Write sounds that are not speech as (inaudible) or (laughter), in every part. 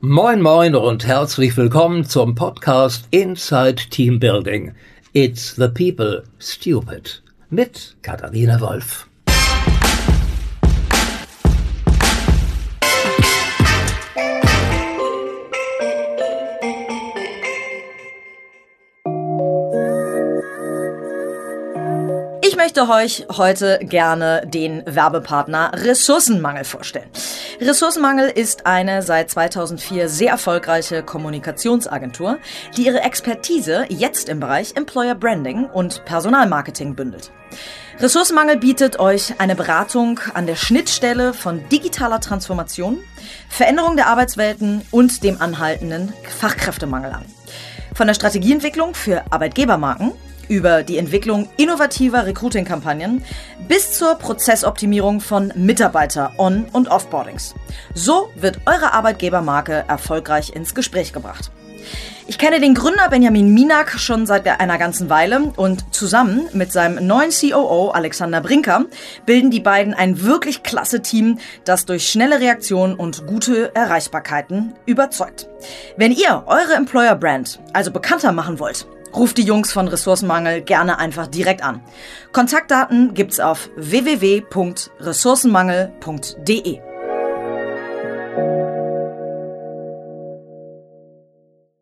Moin moin und herzlich willkommen zum Podcast Inside Team Building. It's the people stupid mit Katharina Wolf. Möchte euch heute gerne den Werbepartner Ressourcenmangel vorstellen. Ressourcenmangel ist eine seit 2004 sehr erfolgreiche Kommunikationsagentur, die ihre Expertise jetzt im Bereich Employer Branding und Personalmarketing bündelt. Ressourcenmangel bietet euch eine Beratung an der Schnittstelle von digitaler Transformation, Veränderung der Arbeitswelten und dem anhaltenden Fachkräftemangel an. Von der Strategieentwicklung für Arbeitgebermarken über die Entwicklung innovativer Recruiting-Kampagnen bis zur Prozessoptimierung von Mitarbeiter-, On- und Offboardings. So wird eure Arbeitgebermarke erfolgreich ins Gespräch gebracht. Ich kenne den Gründer Benjamin Minak schon seit einer ganzen Weile und zusammen mit seinem neuen COO Alexander Brinker bilden die beiden ein wirklich klasse Team, das durch schnelle Reaktionen und gute Erreichbarkeiten überzeugt. Wenn ihr eure Employer Brand also bekannter machen wollt, Ruft die Jungs von Ressourcenmangel gerne einfach direkt an. Kontaktdaten gibt's auf www.ressourcenmangel.de.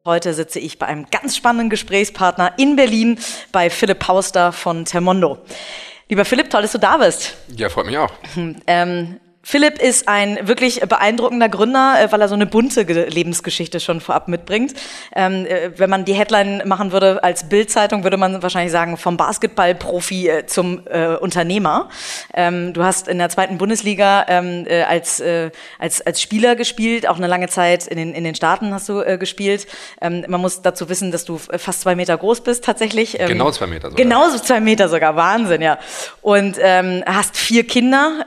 Heute sitze ich bei einem ganz spannenden Gesprächspartner in Berlin bei Philipp Pauster von Termondo. Lieber Philipp, toll, dass du da bist. Ja, freut mich auch. (laughs) Ähm, Philipp ist ein wirklich beeindruckender Gründer, äh, weil er so eine bunte Lebensgeschichte schon vorab mitbringt. Ähm, äh, wenn man die Headline machen würde als Bildzeitung, würde man wahrscheinlich sagen, vom Basketballprofi äh, zum äh, Unternehmer. Ähm, du hast in der zweiten Bundesliga ähm, äh, als, äh, als, als Spieler gespielt, auch eine lange Zeit in den, in den Staaten hast du gespielt. Ähm, man muss dazu wissen, dass du fast zwei Meter groß bist tatsächlich. Ähm, genau zwei Meter sogar. Genauso zwei Meter sogar, Wahnsinn, ja. Und ähm, hast vier Kinder,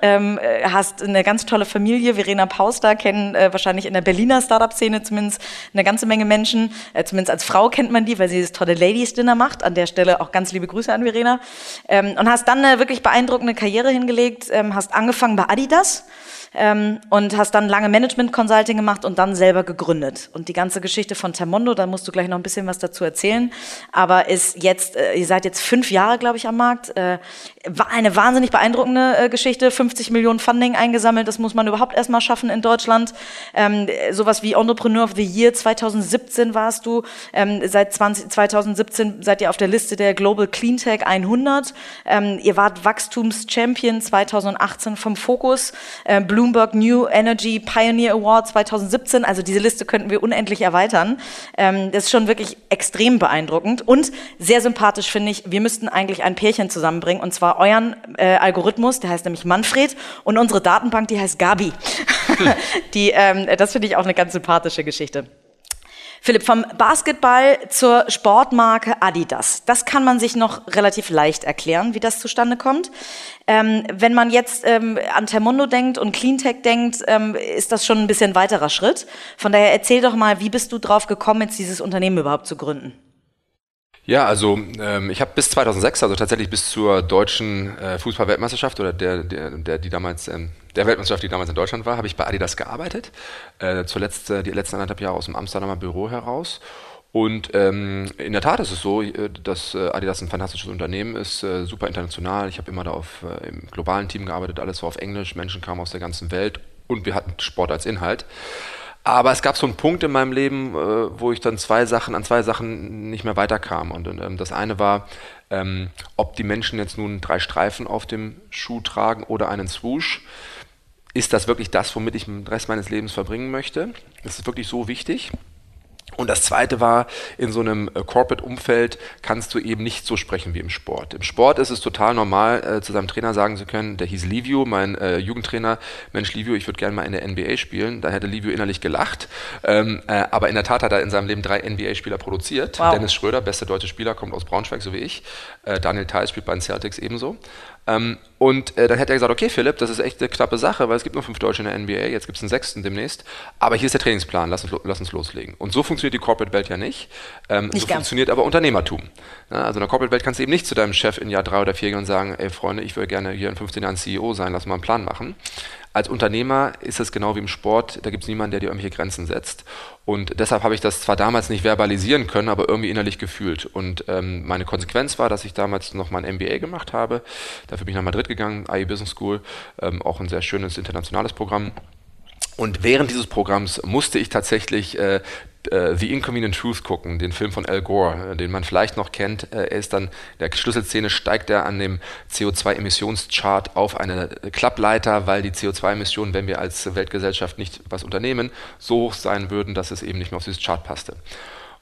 hast eine ganz tolle Familie. Verena Pauster kennen äh, wahrscheinlich in der Berliner Startup-Szene zumindest eine ganze Menge Menschen. Äh, zumindest als Frau kennt man die, weil sie das tolle Ladies Dinner macht. An der Stelle auch ganz liebe Grüße an Verena. Ähm, und hast dann eine wirklich beeindruckende Karriere hingelegt. Ähm, hast angefangen bei Adidas ähm, und hast dann lange Management Consulting gemacht und dann selber gegründet. Und die ganze Geschichte von Termondo, da musst du gleich noch ein bisschen was dazu erzählen, aber ist jetzt, äh, ihr seid jetzt fünf Jahre, glaube ich, am Markt. Äh, war eine wahnsinnig beeindruckende äh, Geschichte, 50 Millionen Funding eingesammelt, das muss man überhaupt erstmal schaffen in Deutschland. Ähm, sowas wie Entrepreneur of the Year 2017 warst du, ähm, seit 20, 2017 seid ihr auf der Liste der Global Cleantech 100. Ähm, ihr wart Wachstumschampion 2018 vom Fokus. Äh, Bloomberg New Energy Pioneer Award 2017. Also diese Liste könnten wir unendlich erweitern. Ähm, das ist schon wirklich extrem beeindruckend und sehr sympathisch finde ich. Wir müssten eigentlich ein Pärchen zusammenbringen und zwar euren äh, Algorithmus, der heißt nämlich Manfred und unsere Datenbank, die heißt Gabi. (laughs) die, ähm, das finde ich auch eine ganz sympathische Geschichte. Philipp, vom Basketball zur Sportmarke Adidas. Das kann man sich noch relativ leicht erklären, wie das zustande kommt. Ähm, wenn man jetzt ähm, an Termondo denkt und Cleantech denkt, ähm, ist das schon ein bisschen weiterer Schritt. Von daher erzähl doch mal, wie bist du drauf gekommen, jetzt dieses Unternehmen überhaupt zu gründen? Ja, also ähm, ich habe bis 2006, also tatsächlich bis zur deutschen äh, Fußball-Weltmeisterschaft oder der, der, der, die damals, ähm, der Weltmeisterschaft, die damals in Deutschland war, habe ich bei Adidas gearbeitet. Äh, zuletzt äh, die letzten anderthalb Jahre aus dem Amsterdamer Büro heraus. Und ähm, in der Tat ist es so, äh, dass äh, Adidas ein fantastisches Unternehmen ist, äh, super international. Ich habe immer da auf, äh, im globalen Team gearbeitet, alles war auf Englisch, Menschen kamen aus der ganzen Welt und wir hatten Sport als Inhalt. Aber es gab so einen Punkt in meinem Leben, äh, wo ich dann zwei Sachen, an zwei Sachen nicht mehr weiterkam. Und ähm, das eine war, ähm, ob die Menschen jetzt nun drei Streifen auf dem Schuh tragen oder einen Swoosh. Ist das wirklich das, womit ich den Rest meines Lebens verbringen möchte? Das ist wirklich so wichtig. Und das zweite war, in so einem äh, Corporate-Umfeld kannst du eben nicht so sprechen wie im Sport. Im Sport ist es total normal, äh, zu seinem Trainer sagen zu können, der hieß Livio, mein äh, Jugendtrainer, Mensch Livio, ich würde gerne mal in der NBA spielen. Da hätte Livio innerlich gelacht. Ähm, äh, aber in der Tat hat er in seinem Leben drei NBA-Spieler produziert. Wow. Dennis Schröder, bester deutscher Spieler, kommt aus Braunschweig, so wie ich. Äh, Daniel Theiss spielt bei den Celtics ebenso. Ähm, und äh, dann hätte er gesagt, okay Philipp, das ist echt eine knappe Sache, weil es gibt nur fünf Deutsche in der NBA, jetzt gibt es einen sechsten demnächst, aber hier ist der Trainingsplan, lass uns, lass uns loslegen. Und so funktioniert die Corporate-Welt ja nicht. Ähm, nicht so ganz. funktioniert aber Unternehmertum. Also in der Corporate-Welt kannst du eben nicht zu deinem Chef in Jahr drei oder vier gehen und sagen, ey Freunde, ich würde gerne hier in 15 Jahren CEO sein, lass mal einen Plan machen. Als Unternehmer ist es genau wie im Sport, da gibt es niemanden, der dir irgendwelche Grenzen setzt. Und deshalb habe ich das zwar damals nicht verbalisieren können, aber irgendwie innerlich gefühlt. Und ähm, meine Konsequenz war, dass ich damals noch mein MBA gemacht habe. Dafür bin ich nach Madrid gegangen, IE Business School, ähm, auch ein sehr schönes internationales Programm. Und während dieses Programms musste ich tatsächlich äh, äh, The Inconvenient Truth gucken, den Film von Al Gore, äh, den man vielleicht noch kennt. Äh, er ist dann, in der Schlüsselszene steigt er an dem CO2-Emissionschart auf eine Klappleiter, weil die CO2-Emissionen, wenn wir als Weltgesellschaft nicht was unternehmen, so hoch sein würden, dass es eben nicht mehr auf dieses Chart passte.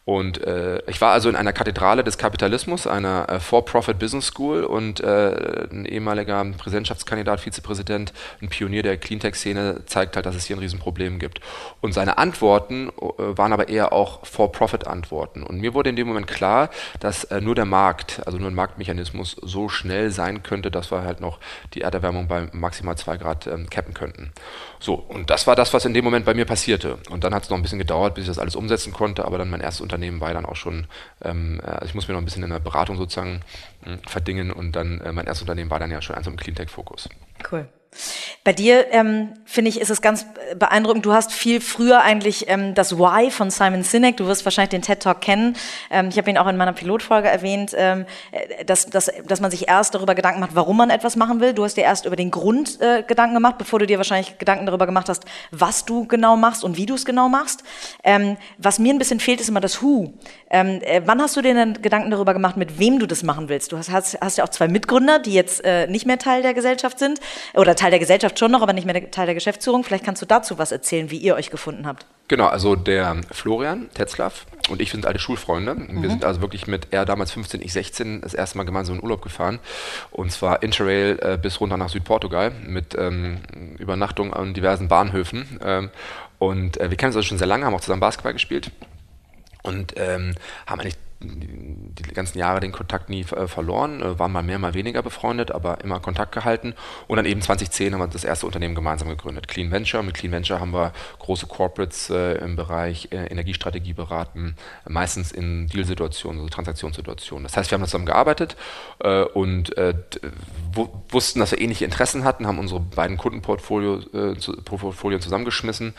Und äh, ich war also in einer Kathedrale des Kapitalismus, einer äh, For-Profit Business School und äh, ein ehemaliger Präsidentschaftskandidat, Vizepräsident, ein Pionier der Cleantech-Szene zeigt halt, dass es hier ein Riesenproblem gibt. Und seine Antworten äh, waren aber eher auch For-Profit-Antworten. Und mir wurde in dem Moment klar, dass äh, nur der Markt, also nur ein Marktmechanismus so schnell sein könnte, dass wir halt noch die Erderwärmung bei maximal zwei Grad ähm, cappen könnten. So, und das war das, was in dem Moment bei mir passierte. Und dann hat es noch ein bisschen gedauert, bis ich das alles umsetzen konnte, aber dann mein erstes Unternehmen war dann auch schon, ähm, also ich muss mir noch ein bisschen in der Beratung sozusagen hm, verdingen und dann äh, mein erstes Unternehmen war dann ja schon eins im Cleantech-Fokus. Cool. Bei dir, ähm, finde ich, ist es ganz beeindruckend. Du hast viel früher eigentlich ähm, das Why von Simon Sinek. Du wirst wahrscheinlich den TED Talk kennen. Ähm, ich habe ihn auch in meiner Pilotfolge erwähnt, ähm, äh, dass, dass, dass man sich erst darüber Gedanken macht, warum man etwas machen will. Du hast dir erst über den Grund äh, Gedanken gemacht, bevor du dir wahrscheinlich Gedanken darüber gemacht hast, was du genau machst und wie du es genau machst. Ähm, was mir ein bisschen fehlt, ist immer das Who. Ähm, äh, wann hast du dir denn Gedanken darüber gemacht, mit wem du das machen willst? Du hast, hast, hast ja auch zwei Mitgründer, die jetzt äh, nicht mehr Teil der Gesellschaft sind oder Teil der Gesellschaft schon noch, aber nicht mehr Teil der Geschäftsführung. Vielleicht kannst du dazu was erzählen, wie ihr euch gefunden habt. Genau, also der Florian Tetzlaff und ich sind alte Schulfreunde. Mhm. Wir sind also wirklich mit er damals 15, ich 16 das erste Mal gemeinsam in Urlaub gefahren. Und zwar Interrail äh, bis runter nach Südportugal mit ähm, Übernachtung an diversen Bahnhöfen. Ähm, und äh, wir kennen uns also schon sehr lange, haben auch zusammen Basketball gespielt und ähm, haben eigentlich die ganzen Jahre den Kontakt nie äh, verloren, äh, waren mal mehr, mal weniger befreundet, aber immer Kontakt gehalten. Und dann eben 2010 haben wir das erste Unternehmen gemeinsam gegründet, Clean Venture. Mit Clean Venture haben wir große Corporates äh, im Bereich Energiestrategie beraten, meistens in Deal-Situationen, also Transaktionssituationen. Das heißt, wir haben zusammen gearbeitet und wussten, dass wir ähnliche Interessen hatten, haben unsere beiden Kundenportfolien zu, zusammengeschmissen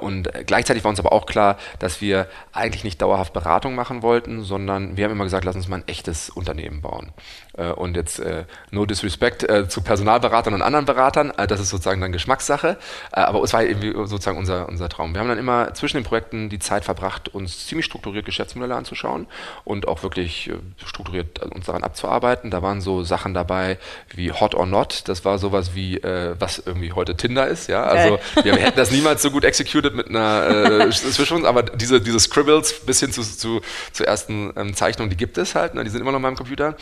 und gleichzeitig war uns aber auch klar, dass wir eigentlich nicht dauerhaft Beratung machen wollten, sondern sondern wir haben immer gesagt, lass uns mal ein echtes Unternehmen bauen. Äh, und jetzt äh, no disrespect äh, zu Personalberatern und anderen Beratern, das ist sozusagen dann Geschmackssache, aber es war irgendwie sozusagen unser, unser Traum. Wir haben dann immer zwischen den Projekten die Zeit verbracht, uns ziemlich strukturiert Geschäftsmodelle anzuschauen und auch wirklich strukturiert uns daran abzuarbeiten. Da waren so Sachen dabei wie Hot or Not, das war sowas wie, was irgendwie heute Tinder ist, ja, also wir hätten das niemals so gut executed mit einer äh, (laughs) zwischen uns, aber diese, diese Scribbles bis hin zu, zu, zu ersten ähm, Zeichnungen, die gibt es halt, ne, die sind immer noch in meinem Computer.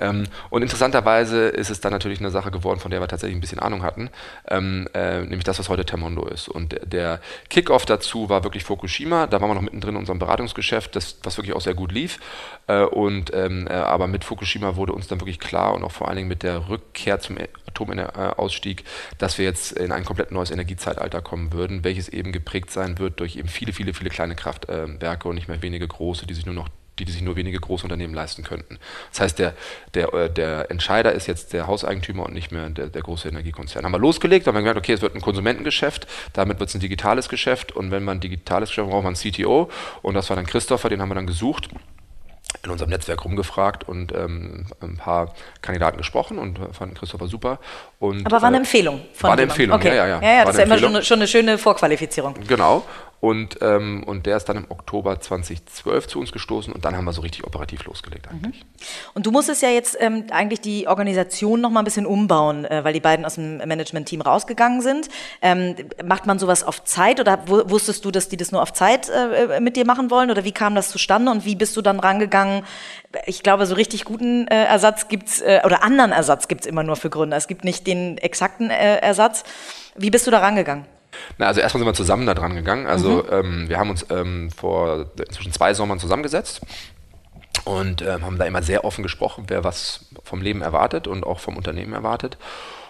Ähm, und interessanterweise ist es dann natürlich eine Sache geworden, von der wir tatsächlich ein bisschen Ahnung hatten, ähm, äh, nämlich das, was heute Termondo ist. Und der, Kickoff dazu war wirklich Fukushima, da waren wir noch mittendrin in unserem Beratungsgeschäft, das, was wirklich auch sehr gut lief. Äh, und, ähm, äh, aber mit Fukushima wurde uns dann wirklich klar und auch vor allen Dingen mit der Rückkehr zum Atomausstieg, dass wir jetzt in ein komplett neues Energiezeitalter kommen würden, welches eben geprägt sein wird durch eben viele, viele, viele kleine Kraftwerke und nicht mehr wenige große, die sich nur noch die, die sich nur wenige Großunternehmen leisten könnten. Das heißt, der, der, äh, der Entscheider ist jetzt der Hauseigentümer und nicht mehr der, der große Energiekonzern. Haben wir losgelegt, haben wir gemerkt, okay, es wird ein Konsumentengeschäft, damit wird es ein digitales Geschäft und wenn man ein digitales Geschäft braucht man einen CTO und das war dann Christopher, den haben wir dann gesucht in unserem Netzwerk rumgefragt und ähm, ein paar Kandidaten gesprochen und fanden Christopher super. Und, Aber war eine äh, Empfehlung von War eine Empfehlung, okay. ja, ja. Ja, ja das ist ja immer schon, schon eine schöne Vorqualifizierung. Genau. Und, ähm, und der ist dann im Oktober 2012 zu uns gestoßen und dann haben wir so richtig operativ losgelegt mhm. eigentlich. Und du musstest ja jetzt ähm, eigentlich die Organisation noch mal ein bisschen umbauen, äh, weil die beiden aus dem Management-Team rausgegangen sind. Ähm, macht man sowas auf Zeit oder wusstest du, dass die das nur auf Zeit äh, mit dir machen wollen oder wie kam das zustande und wie bist du dann rangegangen? Ich glaube, so richtig guten äh, Ersatz gibt's äh, oder anderen Ersatz gibt's immer nur für Gründer. Es gibt nicht den exakten äh, Ersatz. Wie bist du da rangegangen? Na, also erstmal sind wir zusammen da dran gegangen. Also mhm. ähm, wir haben uns ähm, vor inzwischen zwei Sommern zusammengesetzt und ähm, haben da immer sehr offen gesprochen, wer was vom Leben erwartet und auch vom Unternehmen erwartet.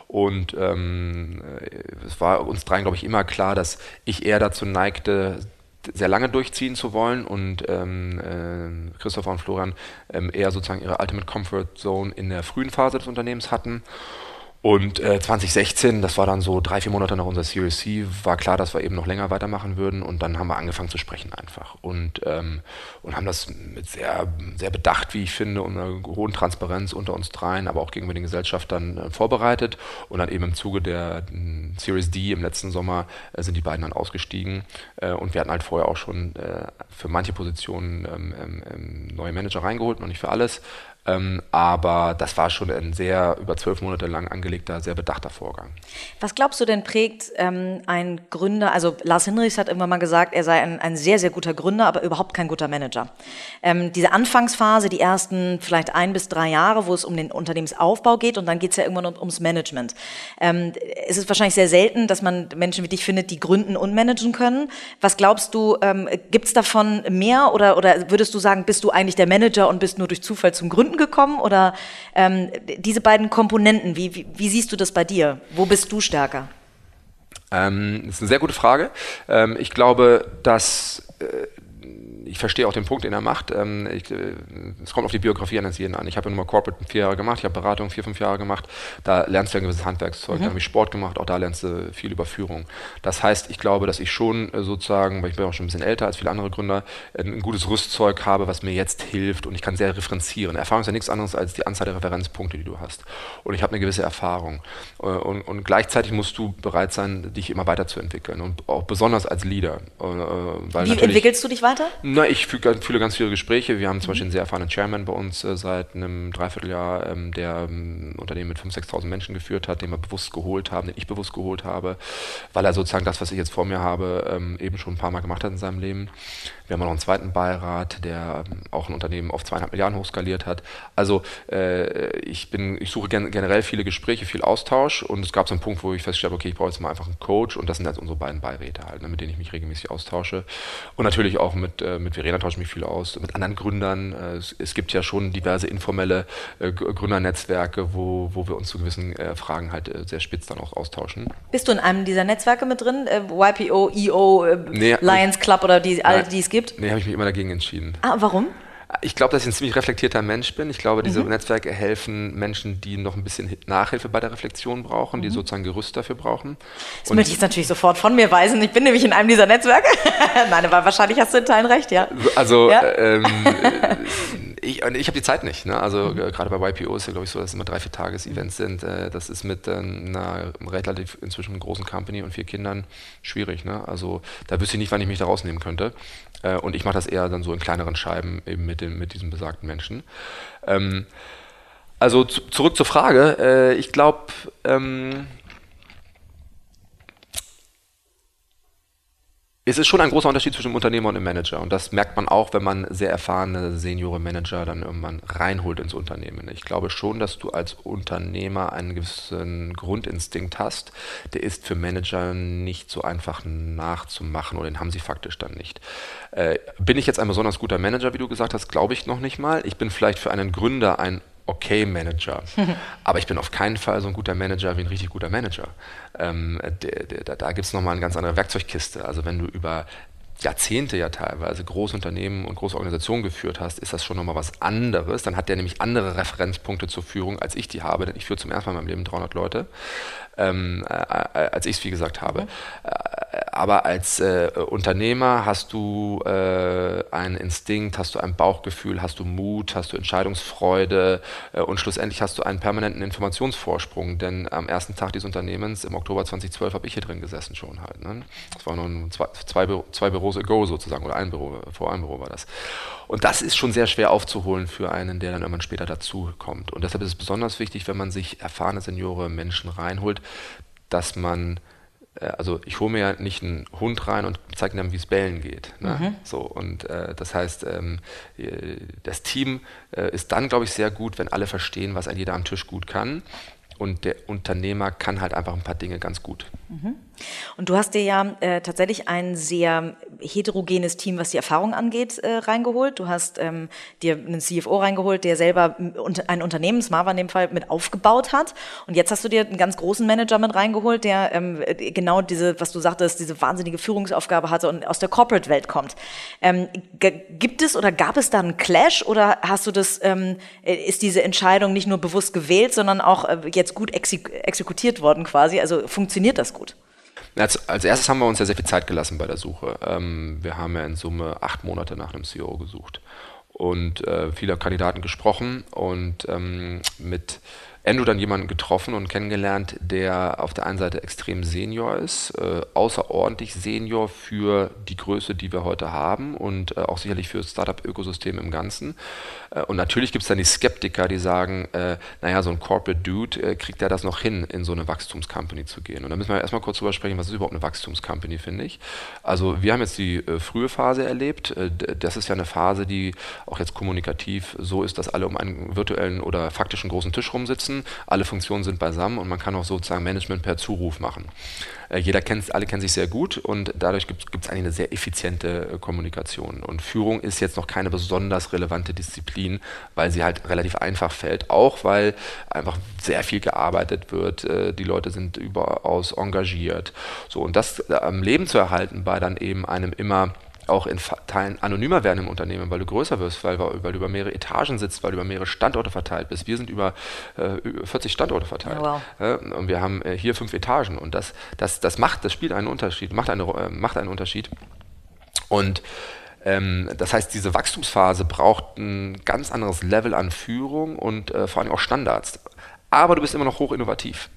Und ähm, es war uns dreien, glaube ich, immer klar, dass ich eher dazu neigte, sehr lange durchziehen zu wollen und ähm, äh, Christopher und Florian ähm, eher sozusagen ihre Ultimate Comfort Zone in der frühen Phase des Unternehmens hatten. Und äh, 2016, das war dann so drei, vier Monate nach unserer Series C, war klar, dass wir eben noch länger weitermachen würden. Und dann haben wir angefangen zu sprechen einfach. Und, ähm, und haben das mit sehr, sehr bedacht, wie ich finde, und einer hohen Transparenz unter uns dreien, aber auch gegenüber den Gesellschaftern äh, vorbereitet. Und dann eben im Zuge der äh, Series D im letzten Sommer äh, sind die beiden dann ausgestiegen. Äh, und wir hatten halt vorher auch schon äh, für manche Positionen ähm, ähm, ähm, neue Manager reingeholt, noch nicht für alles. Ähm, aber das war schon ein sehr über zwölf Monate lang angelegter, sehr bedachter Vorgang. Was glaubst du denn prägt ähm, ein Gründer? Also Lars Hinrichs hat irgendwann mal gesagt, er sei ein, ein sehr, sehr guter Gründer, aber überhaupt kein guter Manager. Ähm, diese Anfangsphase, die ersten vielleicht ein bis drei Jahre, wo es um den Unternehmensaufbau geht und dann geht es ja irgendwann um, ums Management. Ähm, es ist wahrscheinlich sehr selten, dass man Menschen wie dich findet, die gründen und managen können. Was glaubst du, ähm, gibt es davon mehr oder, oder würdest du sagen, bist du eigentlich der Manager und bist nur durch Zufall zum Gründen gekommen? Oder ähm, diese beiden Komponenten, wie, wie, wie, siehst du das bei dir? Wo bist du stärker? Ähm, das ist eine sehr gute Frage. Ähm, ich glaube, dass äh, ich verstehe auch den Punkt, den er macht. Ähm, ich, äh, es kommt auf die Biografie eines jeden an. Ich habe ja nur mal Corporate vier Jahre gemacht, ich habe Beratung vier, fünf Jahre gemacht. Da lernst du ein gewisses Handwerkszeug. Mhm. Da habe ich Sport gemacht, auch da lernst du viel über Führung. Das heißt, ich glaube, dass ich schon äh, sozusagen, weil ich bin auch schon ein bisschen älter als viele andere Gründer, ein gutes Rüstzeug habe, was mir jetzt hilft und ich kann sehr referenzieren. Erfahrung ist ja nichts anderes als die Anzahl der Referenzpunkte, die du hast. Und ich habe eine gewisse Erfahrung. Äh, und, und, gleichzeitig musst du bereit sein, dich immer weiterzuentwickeln und auch besonders als Leader. Wie entwickelst du dich weiter? Na, ich fühle, ganz viele Gespräche. Wir haben zum Beispiel einen sehr erfahrenen Chairman bei uns äh, seit einem Dreivierteljahr, ähm, der ähm, Unternehmen mit 5.000, 6.000 Menschen geführt hat, den wir bewusst geholt haben, den ich bewusst geholt habe, weil er sozusagen das, was ich jetzt vor mir habe, ähm, eben schon ein paar Mal gemacht hat in seinem Leben. Wir haben auch einen zweiten Beirat, der ähm, auch ein Unternehmen auf zweieinhalb Milliarden hochskaliert hat. Also äh, ich, bin, ich suche gen generell viele Gespräche, viel Austausch und es gab so einen Punkt, wo ich festgestellt habe, okay, ich brauche jetzt mal einfach einen Coach und das sind jetzt unsere beiden Beiräte halt, ne, mit denen ich mich regelmäßig austausche. Und natürlich auch mit, äh, mit Verena tausche ich mich viel aus, mit anderen Gründern. Äh, es, es, gibt ja schon diverse informelle äh, Gründernetzwerke, wo, wo wir uns zu gewissen äh, Fragen halt äh, sehr spitz dann auch austauschen. Bist du in einem dieser Netzwerke mit drin? Äh, YPO, EO, nee, Lions Club oder die, alle, die es gibt? Nee, habe ich mich immer dagegen entschieden. Ah, warum? Ich glaube, dass ich ein ziemlich reflektierter Mensch bin. Ich glaube, diese mhm. Netzwerke helfen Menschen, die noch ein bisschen Nachhilfe bei der Reflexion brauchen, mhm. die sozusagen Gerüst dafür brauchen. Das möchte ich jetzt natürlich sofort von mir weisen. Ich bin nämlich in einem dieser Netzwerke. (laughs) Nein, aber wahrscheinlich hast du in Teilen recht, ja. Also, ja? Ähm, (laughs) ich, ich habe die Zeit nicht. Ne? Also mhm. Äh, gerade bei YPO ist ja, glaube ich, so, dass es immer drei, vier Tages-Events sind. Äh, das ist mit äh, einer relativ inzwischen großen Company und vier Kindern schwierig. Ne? Also da wüsste ich nicht, wann ich mich da rausnehmen könnte. Und ich mache das eher dann so in kleineren Scheiben eben mit, dem, mit diesem besagten Menschen. Ähm, also zu, zurück zur Frage. Ich glaube, ähm, es ist schon ein großer Unterschied zwischen dem Unternehmer und dem Manager. Und das merkt man auch, wenn man sehr erfahrene Seniore Manager dann irgendwann reinholt ins Unternehmen. Ich glaube schon, dass du als Unternehmer einen gewissen Grundinstinkt hast. Der ist für Manager nicht so einfach nachzumachen oder den haben sie faktisch dann nicht. Äh, bin ich jetzt ein besonders guter Manager, wie du gesagt hast, glaube ich noch nicht mal. Ich bin vielleicht für einen Gründer ein okay Manager. (laughs) Aber ich bin auf keinen Fall so ein guter Manager wie ein richtig guter Manager. Ähm, der, der, da gibt es nochmal eine ganz andere Werkzeugkiste. Also wenn du über Jahrzehnte ja teilweise große Unternehmen und große Organisationen geführt hast, ist das schon nochmal was anderes. Dann hat der nämlich andere Referenzpunkte zur Führung, als ich die habe, denn ich führe zum ersten Mal in meinem Leben 300 Leute, ähm, äh, äh, als ich es wie gesagt habe. Mhm. aber als äh, Unternehmer hast du äh, einen Instinkt, hast du ein Bauchgefühl, hast du Mut, hast du Entscheidungsfreude äh, und schlussendlich hast du einen permanenten Informationsvorsprung, denn am ersten Tag dieses Unternehmens, im Oktober 2012, habe ich hier drin gesessen schon halt. Ne? Das war nur zwei, zwei, Büro, zwei Büros ago sozusagen, oder ein Büro, vor einem Büro war das. Und das ist schon sehr schwer aufzuholen für einen, der dann irgendwann später dazu kommt. Und deshalb ist es besonders wichtig, wenn man sich erfahrene Seniore Menschen reinholt, dass man äh, also ich hole mir ja nicht einen Hund rein und zeige ihm, wie es bellen geht. Ne? Mhm. So, und äh, das heißt, ähm, äh, das Team äh, ist dann, glaube ich, sehr gut, wenn alle verstehen, was ein jeder am Tisch gut kann. Und der Unternehmer kann halt einfach ein paar Dinge ganz gut. Mhm. Und du hast dir ja äh, tatsächlich ein sehr heterogenes Team, was die Erfahrung angeht, äh, reingeholt. Du hast ähm, dir einen CFO reingeholt, der selber ein Unternehmen, Smava in dem Fall, mit aufgebaut hat. Und jetzt hast du dir einen ganz großen Manager mit reingeholt, der ähm, genau diese, was du sagtest, diese wahnsinnige Führungsaufgabe hatte und aus der Corporate-Welt kommt. Ähm, gibt es oder gab es da einen Clash oder hast du das, ähm, ist diese Entscheidung nicht nur bewusst gewählt, sondern auch äh, jetzt jetzt gut exekutiert worden quasi? Also funktioniert das gut? Als, als, erstes haben wir uns ja sehr viel Zeit gelassen bei der Suche. Ähm, wir haben ja in Summe acht Monate nach einem CEO gesucht und äh, viele Kandidaten gesprochen und ähm, mit Andrew dann jemanden getroffen und kennengelernt, der auf der einen Seite extrem Senior ist, äh, außerordentlich Senior für die Größe, die wir heute haben und äh, auch sicherlich für das Startup-Ökosystem im Ganzen. Äh, und natürlich gibt es dann die Skeptiker, die sagen, äh, naja, so ein Corporate Dude, äh, kriegt der das noch hin, in so eine Wachstumscompany zu gehen? Und da müssen wir erstmal kurz drüber sprechen, was ist überhaupt eine Wachstumscompany, finde ich. Also wir haben jetzt die äh, frühe Phase erlebt. das ist ja eine Phase, die auch jetzt kommunikativ so ist, dass alle um einen virtuellen oder faktischen großen Tisch rumsitzen alle Funktionen sind beisammen und man kann auch sozusagen Management per Zuruf machen. Äh, jeder kennt, alle kennen sich sehr gut und dadurch gibt es eigentlich eine sehr effiziente äh, Kommunikation. Und Führung ist jetzt noch keine besonders relevante Disziplin, weil sie halt relativ einfach fällt, auch weil einfach sehr viel gearbeitet wird. Äh, die Leute sind überaus engagiert. So, und das am Leben zu erhalten bei dann eben einem immer auch in Teilen anonymer werden im Unternehmen, weil du größer wirst, weil, weil, du über mehrere Etagen sitzt, weil du über mehrere Standorte verteilt bist. Wir sind über äh, 40 Standorte verteilt. Oh, wow. äh, und wir haben äh, hier fünf Etagen. Und das, das, das macht, das spielt einen Unterschied, macht, eine, äh, macht einen Unterschied. Und ähm, das heißt, diese Wachstumsphase braucht ein ganz anderes Level an Führung und äh, vor allem auch Standards. Aber du bist immer noch hoch innovativ.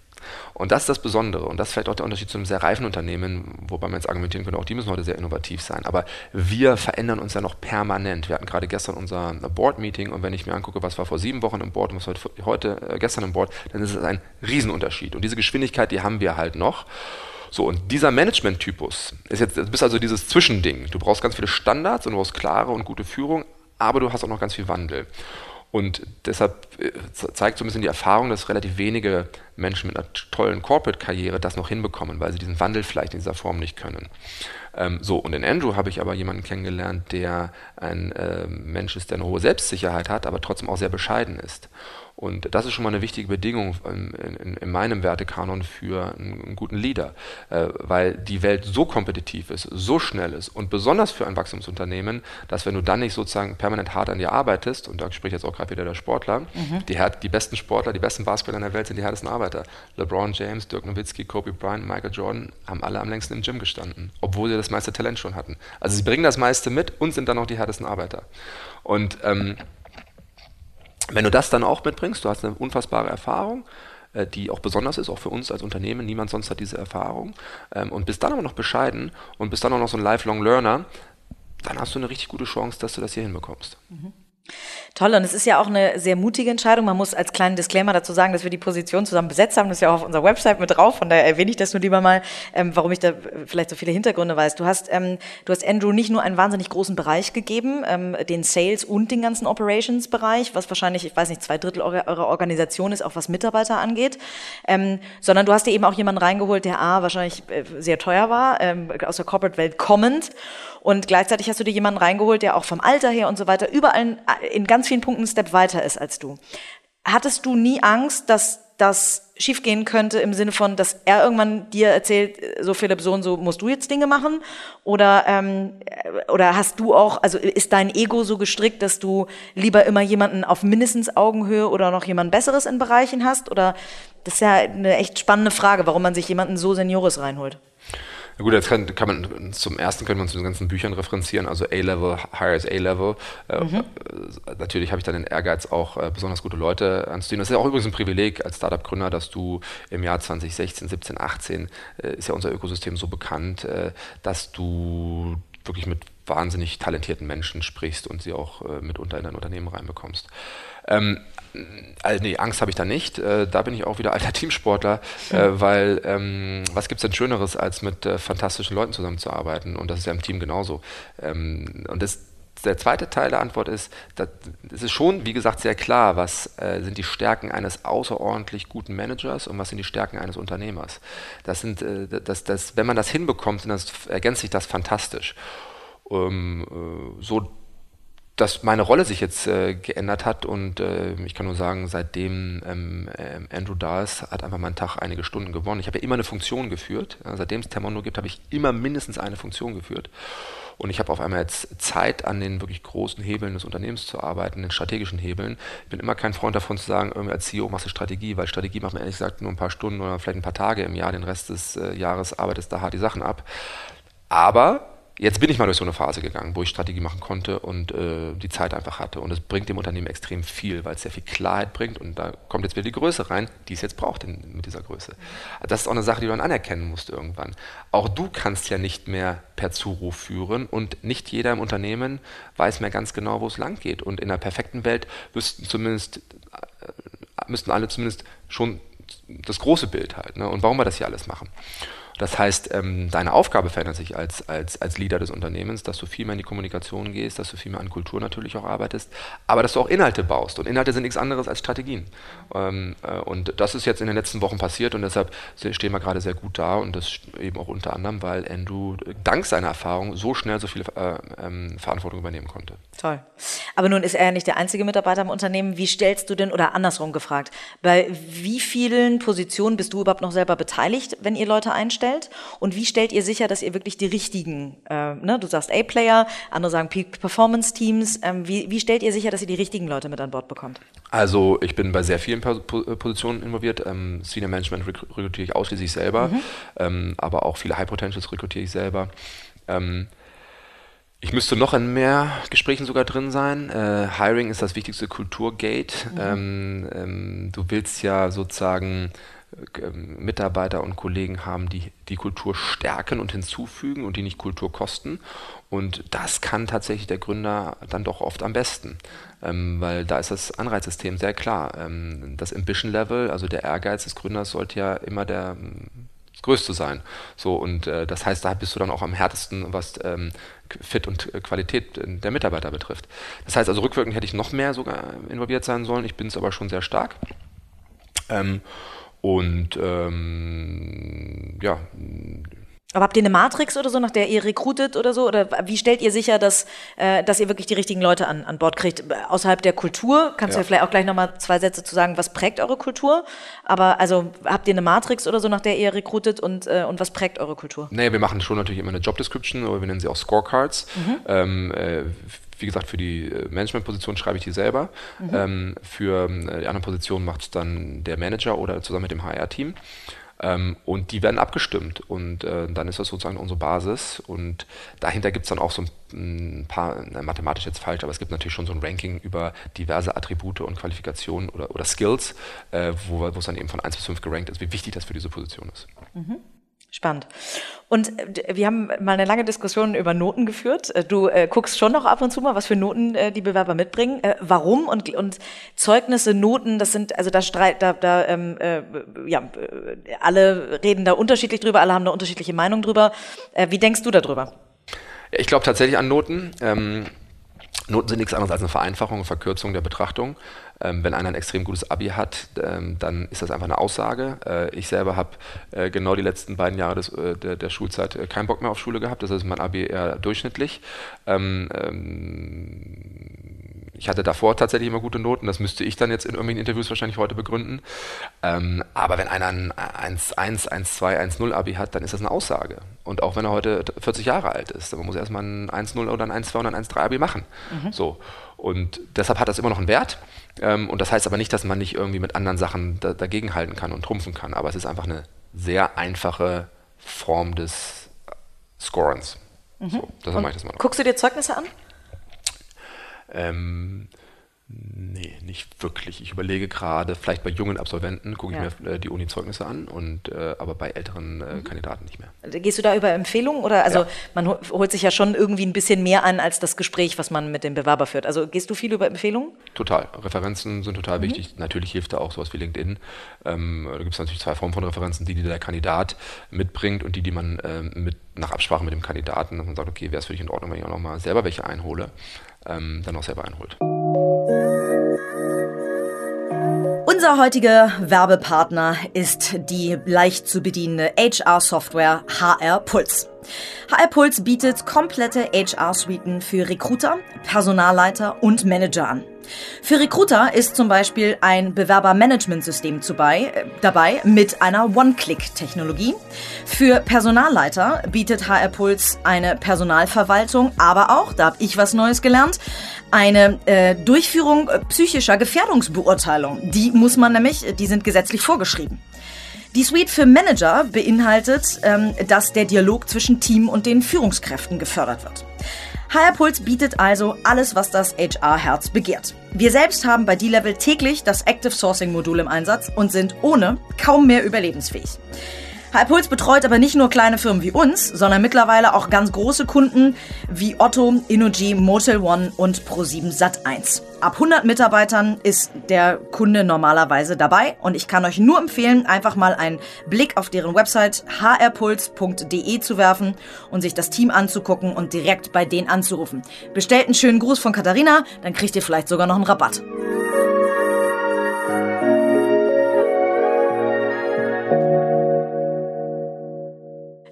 Und das ist das Besondere und das ist vielleicht auch der Unterschied zu einem sehr reifen Unternehmen, wobei man jetzt argumentieren könnte, auch die müssen heute sehr innovativ sein. Aber wir verändern uns ja noch permanent. Wir hatten gerade gestern unser Board-Meeting und wenn ich mir angucke, was war vor sieben Wochen im Board und was heute, heute äh, gestern im Board, dann ist es ein Riesenunterschied. Und diese Geschwindigkeit, die haben wir halt noch. So, und dieser Management-Typus ist jetzt, du bist also dieses Zwischending. Du brauchst ganz viele Standards und du brauchst klare und gute Führung, aber du hast auch noch ganz viel Wandel. Und deshalb äh, zeigt so ein bisschen die Erfahrung, dass relativ wenige Menschen mit einer tollen Corporate-Karriere das noch hinbekommen, weil sie diesen Wandel vielleicht in dieser Form nicht können. Ähm, so, und in Andrew habe ich aber jemanden kennengelernt, der ein äh, Mensch ist, der eine hohe Selbstsicherheit hat, aber trotzdem auch sehr bescheiden ist. Und das ist schon mal eine wichtige Bedingung in, in, in meinem Wertekanon für einen, einen guten Leader, äh, weil die Welt so kompetitiv ist, so schnell ist und besonders für ein Wachstumsunternehmen, dass wenn du dann nicht sozusagen permanent hart an dir arbeitest, und da spricht jetzt auch gerade wieder der Sportler, mhm. die, die besten Sportler, die besten Basketballer in der Welt sind die härtesten Arbeiter. LeBron James, Dirk Nowitzki, Kobe Bryant, Michael Jordan haben alle am längsten im Gym gestanden, obwohl sie das meiste Talent schon hatten. Also sie bringen das meiste mit und sind dann auch die härtesten Arbeiter. Und ähm, wenn du das dann auch mitbringst, du hast eine unfassbare Erfahrung, äh, die auch besonders ist, auch für uns als Unternehmen. Niemand sonst hat diese Erfahrung. Ähm, und bist dann aber noch bescheiden und bist dann auch noch so ein Lifelong Learner, dann hast du eine richtig gute Chance, dass du das hier hinbekommst. Mhm. Toll, und es ist ja auch eine sehr mutige Entscheidung. Man muss als kleinen Disclaimer dazu sagen, dass wir die Position zusammen besetzt haben. Das ist ja auch auf unserer Website mit drauf, von daher erwähne ich das nur lieber mal, ähm, warum ich da vielleicht so viele Hintergründe weiß. Du hast, ähm, du hast Andrew nicht nur einen wahnsinnig großen Bereich gegeben, ähm, den Sales und den ganzen Operations-Bereich, was wahrscheinlich, ich weiß nicht, zwei Drittel eurer, eurer Organisation ist, auch was Mitarbeiter angeht, ähm, sondern du hast dir eben auch jemanden reingeholt, der A, wahrscheinlich äh, sehr teuer war, ähm, aus der Corporate-Welt kommend und gleichzeitig hast du dir jemanden reingeholt, der auch vom Alter her und so weiter überall in, in ganz vielen Punkten einen Step weiter ist als du. Hattest du nie Angst, dass das schiefgehen könnte im Sinne von, dass er irgendwann dir erzählt, so Philipp, so und so musst du jetzt Dinge machen? Oder, ähm, oder hast du auch, also ist dein Ego so gestrickt, dass du lieber immer jemanden auf mindestens Augenhöhe oder noch jemand Besseres in Bereichen hast? Oder das ist ja eine echt spannende Frage, warum man sich jemanden so Seniores reinholt. Na gut, jetzt kann, kann, man zum ersten können wir uns zu den ganzen Büchern referenzieren, also A-Level, Higher as A-Level. Äh, mhm. Äh, natürlich habe ich dann den Ehrgeiz, auch äh, besonders gute Leute anzuziehen. Das ist ja auch übrigens ein Privileg als Startup-Gründer, dass du im Jahr 2016, 17, 18 äh, ist ja unser Ökosystem so bekannt, äh, dass du wirklich mit wahnsinnig talentierten Menschen sprichst und sie auch äh, mitunter in dein Unternehmen reinbekommst. Ähm, also nee, Angst habe ich da nicht. Äh, da bin ich auch wieder alter (laughs) Teamsportler, äh, weil ähm, was gibt es denn Schöneres, als mit äh, fantastischen Leuten zusammenzuarbeiten? Und das ist ja im Team genauso. Ähm, und das, der zweite Teil der Antwort ist, es ist schon, wie gesagt, sehr klar, was äh, sind die Stärken eines außerordentlich guten Managers und was sind die Stärken eines Unternehmers. Das sind, äh, das, das, wenn man das hinbekommt, dann ergänzt sich das fantastisch. Ähm, äh, so dass meine Rolle sich jetzt äh, geändert hat und äh, ich kann nur sagen, seitdem ähm, äh, Andrew da ist, hat einfach mein Tag einige Stunden gewonnen. Ich habe ja immer eine Funktion geführt. Ja, seitdem es Termono gibt, habe ich immer mindestens eine Funktion geführt. und ich habe auf einmal jetzt Zeit, an den wirklich großen Hebeln des Unternehmens zu arbeiten, den strategischen Hebeln. Ich bin immer kein Freund davon zu sagen, irgendwie als CEO machst du Strategie, weil Strategie macht man ehrlich gesagt nur ein paar Stunden oder vielleicht ein paar Tage im Jahr, den Rest des äh, Jahres arbeitest da hart die Sachen ab. Aber jetzt bin ich mal durch so eine Phase gegangen, wo ich Strategie machen konnte und äh, die Zeit einfach hatte. Und es bringt dem Unternehmen extrem viel, weil es sehr viel Klarheit bringt. Und da kommt jetzt wieder die Größe rein, die es jetzt braucht in, mit dieser Größe. Das ist auch eine Sache, die dann anerkennen musst irgendwann. Auch du kannst ja nicht mehr per Zuruf führen und nicht jeder im Unternehmen weiß mehr ganz genau, wo es lang geht. Und in der perfekten Welt wüssten zumindest, äh, müssten alle zumindest schon das große Bild halt. Ne? Und warum wir das hier alles machen. Das heißt, ähm, deine Aufgabe verändert sich als, als, als Leader des Unternehmens, dass du viel mehr in die Kommunikation gehst, dass du viel mehr an Kultur natürlich auch arbeitest, aber dass du auch Inhalte baust. Und Inhalte sind nichts anderes als Strategien. Ähm, äh, und das ist jetzt in den letzten Wochen passiert und deshalb stehen wir gerade sehr gut da und das eben auch unter anderem, weil Andrew dank seiner Erfahrung so schnell so viel äh, ähm, Verantwortung übernehmen konnte. Toll. Aber nun ist er ja nicht der einzige Mitarbeiter im Unternehmen. Wie stellst du denn, oder andersrum gefragt, bei wie vielen Positionen bist du überhaupt noch selber beteiligt, wenn ihr Leute einstellt? stellt und wie stellt ihr sicher, dass ihr wirklich die richtigen, äh, ne, du sagst A-Player, andere sagen Peak Performance Teams, ähm, wie, wie stellt ihr sicher, dass ihr die richtigen Leute mit an Bord bekommt? Also ich bin bei sehr vielen Positionen involviert. Ähm, Senior Management rekrutiere ich ausschließlich selber, mhm. ähm, aber auch viele High Potentials rekrutiere ich selber. Ähm, ich müsste noch in mehr Gesprächen sogar drin sein. Äh, Hiring ist das wichtigste Kulturgate. Mhm. Ähm, ähm, du willst ja sozusagen ähm, Mitarbeiter und Kollegen haben, die die Kultur stärken und hinzufügen und die nicht Kultur kosten. Und das kann tatsächlich der Gründer dann doch oft am besten, ähm, weil da ist das Anreizsystem sehr klar. Ähm, das Ambition Level, also der Ehrgeiz des Gründers, sollte ja immer der das Größte sein. So und äh, das heißt, da bist du dann auch am härtesten, was ähm, Fit und äh, Qualität der Mitarbeiter betrifft. Das heißt also rückwirkend hätte ich noch mehr sogar involviert sein sollen. Ich bin es aber schon sehr stark. Ähm, und ähm, ja. Aber habt ihr eine Matrix oder so, nach der ihr rekrutet oder so? Oder wie stellt ihr sicher, dass, äh, dass ihr wirklich die richtigen Leute an, an Bord kriegt? Außerhalb der Kultur, kannst ja. du ja vielleicht auch gleich nochmal zwei Sätze zu sagen, was prägt eure Kultur? Aber also habt ihr eine Matrix oder so, nach der ihr rekrutet und, äh, und was prägt eure Kultur? Nee, wir machen schon natürlich immer eine Job Description, oder wir nennen sie auch Scorecards. Mhm. Ähm, äh, wie gesagt, für die äh, Managementposition schreibe ich die selber. Mhm. Ähm, für äh, die anderen Positionen macht es dann der Manager oder zusammen mit dem HR-Team. Ähm, und die werden abgestimmt und äh, dann ist das sozusagen unsere Basis und dahinter gibt es dann auch so ein, paar, na, mathematisch jetzt falsch, aber es gibt natürlich schon so ein Ranking über diverse Attribute und Qualifikationen oder, oder Skills, äh, wo es dann eben von 1 bis 5 gerankt ist, wie wichtig das für diese Position ist. Mhm. Spannend. Und äh, wir haben mal eine lange Diskussion über Noten geführt. Äh, du äh, guckst schon noch ab und zu mal, was für Noten äh, die Bewerber mitbringen. Äh, warum? Und, und Zeugnisse, Noten, das sind, also da streit, da, da ähm, äh, ja, alle reden da unterschiedlich drüber, alle haben da unterschiedliche Meinungen drüber. wie denkst du darüber? Ich glaube tatsächlich an Noten. Ähm Noten sind nichts anderes als eine Vereinfachung, eine Verkürzung der Betrachtung. Ähm, wenn einer ein extrem gutes Abi hat, ähm, dann ist das einfach eine Aussage. Äh, ich selber habe äh, genau die letzten beiden Jahre des, äh, der, der, Schulzeit äh, keinen Bock mehr auf Schule gehabt. Das ist mein Abi eher durchschnittlich. Ähm, ähm ich hatte davor tatsächlich immer gute Noten, das müsste ich dann jetzt in irgendwelchen Interviews wahrscheinlich heute begründen. Ähm, aber wenn einer ein 1, 1, 1, 2, 1, 0 Abi hat, dann ist das eine Aussage. Und auch wenn er heute 40 Jahre alt ist, dann muss er erstmal ein 1, 0 oder ein 1, 2 oder ein 1, 3 Abi machen. Mhm. So. Und deshalb hat das immer noch einen Wert. Ähm, und das heißt aber nicht, dass man nicht irgendwie mit anderen Sachen da, dagegen halten kann und trumpfen kann. Aber es ist einfach eine sehr einfache Form des Scorens. Mhm. So, deshalb mache ich das mal. Noch. Guckst du dir Zeugnisse an? Ähm, Nee, nicht wirklich. Ich überlege gerade, vielleicht bei jungen Absolventen gucke ja. ich mir äh, die Uni-Zeugnisse an, und, äh, aber bei älteren äh, mhm. Kandidaten nicht mehr. Gehst du da über Empfehlungen oder also ja. man holt sich ja schon irgendwie ein bisschen mehr an als das Gespräch, was man mit dem Bewerber führt. Also gehst du viel über Empfehlungen? Total. Referenzen sind total mhm. wichtig. Natürlich hilft da auch sowas wie LinkedIn. Ähm, da gibt es natürlich zwei Formen von Referenzen, die, die der Kandidat mitbringt und die, die man ähm, mit, nach Absprache mit dem Kandidaten, dass man sagt, okay, wäre es für dich in Ordnung, wenn ich auch nochmal selber welche einhole, ähm, dann auch selber einholt. Unser heutiger Werbepartner ist die leicht zu bedienende HR-Software HR Puls. HR Puls bietet komplette HR-Suiten für Recruiter, Personalleiter und Manager an. Für Recruiter ist zum Beispiel ein Bewerbermanagementsystem äh, dabei mit einer One-Click-Technologie. Für Personalleiter bietet HR Puls eine Personalverwaltung, aber auch, da habe ich was Neues gelernt, eine äh, Durchführung psychischer Gefährdungsbeurteilung. Die muss man nämlich, die sind gesetzlich vorgeschrieben. Die Suite für Manager beinhaltet, ähm, dass der Dialog zwischen Team und den Führungskräften gefördert wird. HR Puls bietet also alles, was das HR-Herz begehrt. Wir selbst haben bei D-Level täglich das Active Sourcing Modul im Einsatz und sind ohne kaum mehr überlebensfähig. Hypuls betreut aber nicht nur kleine Firmen wie uns, sondern mittlerweile auch ganz große Kunden wie Otto, Innogy, Motel One und Pro7 Sat1. Ab 100 Mitarbeitern ist der Kunde normalerweise dabei und ich kann euch nur empfehlen, einfach mal einen Blick auf deren Website hrpuls.de zu werfen und sich das Team anzugucken und direkt bei denen anzurufen. Bestellt einen schönen Gruß von Katharina, dann kriegt ihr vielleicht sogar noch einen Rabatt.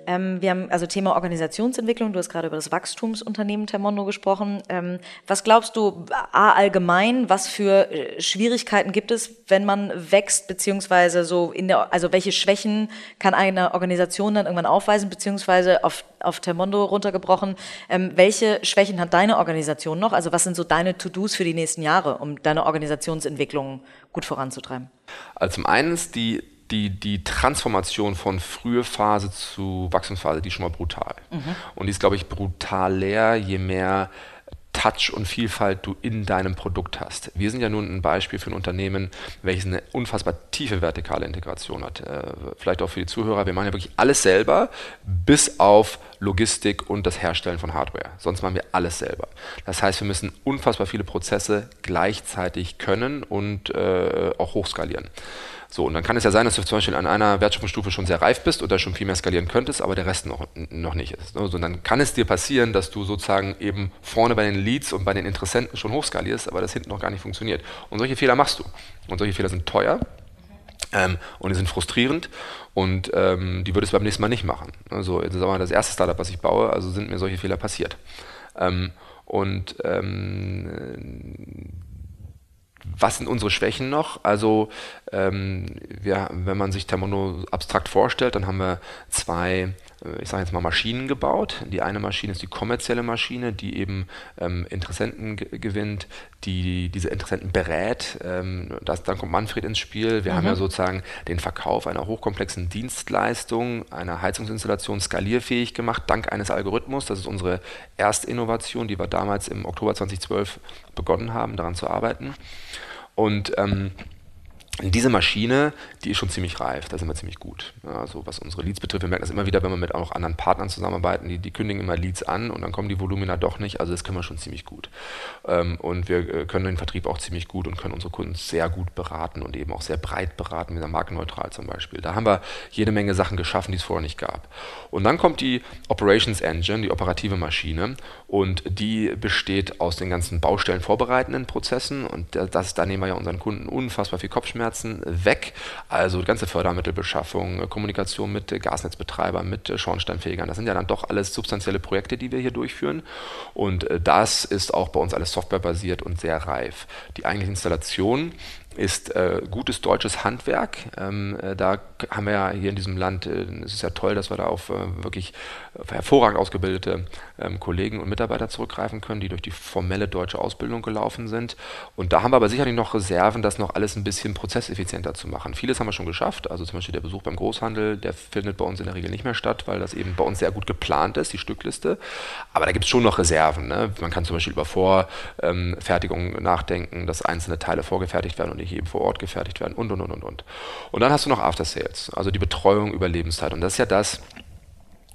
Ähm, wir haben also Thema Organisationsentwicklung, du hast gerade über das Wachstumsunternehmen Termondo gesprochen. Ähm, was glaubst du A, allgemein, was für äh, Schwierigkeiten gibt es, wenn man wächst, beziehungsweise so in der, also welche Schwächen kann eine Organisation dann irgendwann aufweisen, beziehungsweise auf, auf Termondo runtergebrochen, ähm, welche Schwächen hat deine Organisation noch? Also was sind so deine To-Dos für die nächsten Jahre, um deine Organisationsentwicklung gut voranzutreiben? Also zum einen ist die die, die Transformation von frühe Phase zu Wachstumsphase, die ist schon mal brutal. Mhm. Und die ist, glaube ich, brutal leer, je mehr Touch und Vielfalt du in deinem Produkt hast. Wir sind ja nun ein Beispiel für ein Unternehmen, welches eine unfassbar tiefe vertikale Integration hat. Äh, vielleicht auch für die Zuhörer, wir machen ja wirklich alles selber, bis auf Logistik und das Herstellen von Hardware. Sonst machen wir alles selber. Das heißt, wir müssen unfassbar viele Prozesse gleichzeitig können und äh, auch hochskalieren. So, und dann kann es ja sein, dass du zum Beispiel an einer Wertschöpfungsstufe schon sehr reif bist oder schon viel mehr skalieren könntest, aber der Rest noch, noch nicht ist. Also, und dann kann es dir passieren, dass du sozusagen eben vorne bei den Leads und bei den Interessenten schon hochskalierst, aber das hinten noch gar nicht funktioniert. Und solche Fehler machst du. Und solche Fehler sind teuer. Ähm, und die sind frustrierend und ähm, die würdest du beim nächsten Mal nicht machen. Also, das ist aber das erste Startup, was ich baue, also sind mir solche Fehler passiert. Ähm, und ähm, was sind unsere Schwächen noch? Also, ähm, wir, wenn man sich Termono abstrakt vorstellt, dann haben wir zwei, ich sage jetzt mal, Maschinen gebaut. Die eine Maschine ist die kommerzielle Maschine, die eben ähm, Interessenten gewinnt, die diese Interessenten berät. Ähm, das, dann kommt Manfred ins Spiel. Wir mhm. haben ja sozusagen den Verkauf einer hochkomplexen Dienstleistung, einer Heizungsinstallation skalierfähig gemacht, dank eines Algorithmus. Das ist unsere erste Innovation, die wir damals im Oktober 2012 begonnen haben, daran zu arbeiten. Und ähm, diese Maschine, die ist schon ziemlich reif, da sind wir ziemlich gut. Also was unsere Leads betrifft, wir merken das immer wieder, wenn wir mit auch anderen Partnern zusammenarbeiten, die, die kündigen immer Leads an und dann kommen die Volumina doch nicht, also das können wir schon ziemlich gut. Ähm, und wir äh, können den Vertrieb auch ziemlich gut und können unsere Kunden sehr gut beraten und eben auch sehr breit beraten, wie markenneutral zum Beispiel. Da haben wir jede Menge Sachen geschaffen, die es vorher nicht gab. Und dann kommt die Operations Engine, die operative Maschine und die besteht aus den ganzen Baustellen vorbereitenden Prozessen und das, da nehmen wir ja unseren Kunden unfassbar viel Kopfschmerzen Schmerzen weg. Also ganze Fördermittelbeschaffung, Kommunikation mit Gasnetzbetreibern, mit Schornsteinfegern. Das sind ja dann doch alles substanzielle Projekte, die wir hier durchführen. Und äh, das ist auch bei uns alles softwarebasiert und sehr reif. Die eigentliche Installation ist äh, gutes deutsches Handwerk. Ähm, äh, da haben wir ja hier in diesem Land, äh, es ist ja toll, dass wir da auf äh, wirklich hervorragend ausgebildete ähm, Kollegen und Mitarbeiter zurückgreifen können, die durch die formelle deutsche Ausbildung gelaufen sind. Und da haben wir aber sicherlich noch Reserven, das noch alles ein bisschen prozesseffizienter zu machen. Vieles haben wir schon geschafft. Also zum Beispiel der Besuch beim Großhandel, der findet bei uns in der Regel nicht mehr statt, weil das eben bei uns sehr gut geplant ist, die Stückliste. Aber da gibt es schon noch Reserven. Ne? Man kann zum Beispiel über Vorfertigung ähm, nachdenken, dass einzelne Teile vorgefertigt werden und nicht eben vor Ort gefertigt werden und und und und und. Und dann hast du noch After Sales, also die Betreuung über Lebenszeit. Und das ist ja das,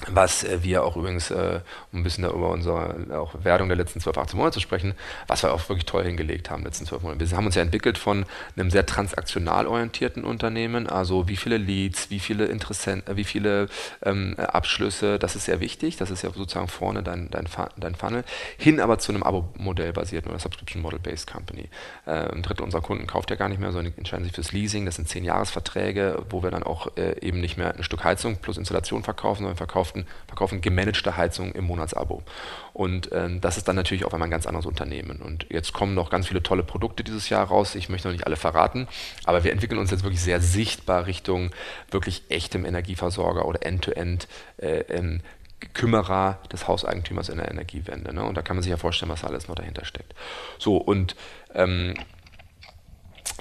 was äh, wir auch übrigens, äh, um ein bisschen über unsere auch Wertung der letzten 12, 18 Monate zu sprechen, was wir auch wirklich toll hingelegt haben letzten 12 Monaten. Wir haben uns ja entwickelt von einem sehr transaktional orientierten Unternehmen, also wie viele Leads, wie viele Interessenten, äh, wie viele ähm, Abschlüsse, das ist sehr wichtig, das ist ja sozusagen vorne dein, dein, dein Funnel, hin aber zu einem Abo-Modell basierten oder Subscription Model-Based Company. Äh, ein Drittel unserer Kunden kauft ja gar nicht mehr, sondern entscheiden sich fürs Leasing, das sind 10 Jahresverträge, wo wir dann auch äh, eben nicht mehr ein Stück Heizung plus Installation verkaufen, sondern verkaufen verkaufen, verkaufen gemanagte Heizungen im Monatsabo. Und ähm, das ist dann natürlich auf einmal ein ganz anderes Unternehmen. Und jetzt kommen noch ganz viele tolle Produkte dieses Jahr raus. Ich möchte noch nicht alle verraten, aber wir entwickeln uns jetzt wirklich sehr sichtbar Richtung wirklich echtem Energieversorger oder End-to-End äh, ähm, Kümmerer des Hauseigentümers in der Energiewende. Ne? Und da kann man sich ja vorstellen, was alles noch dahinter steckt. So, und ähm,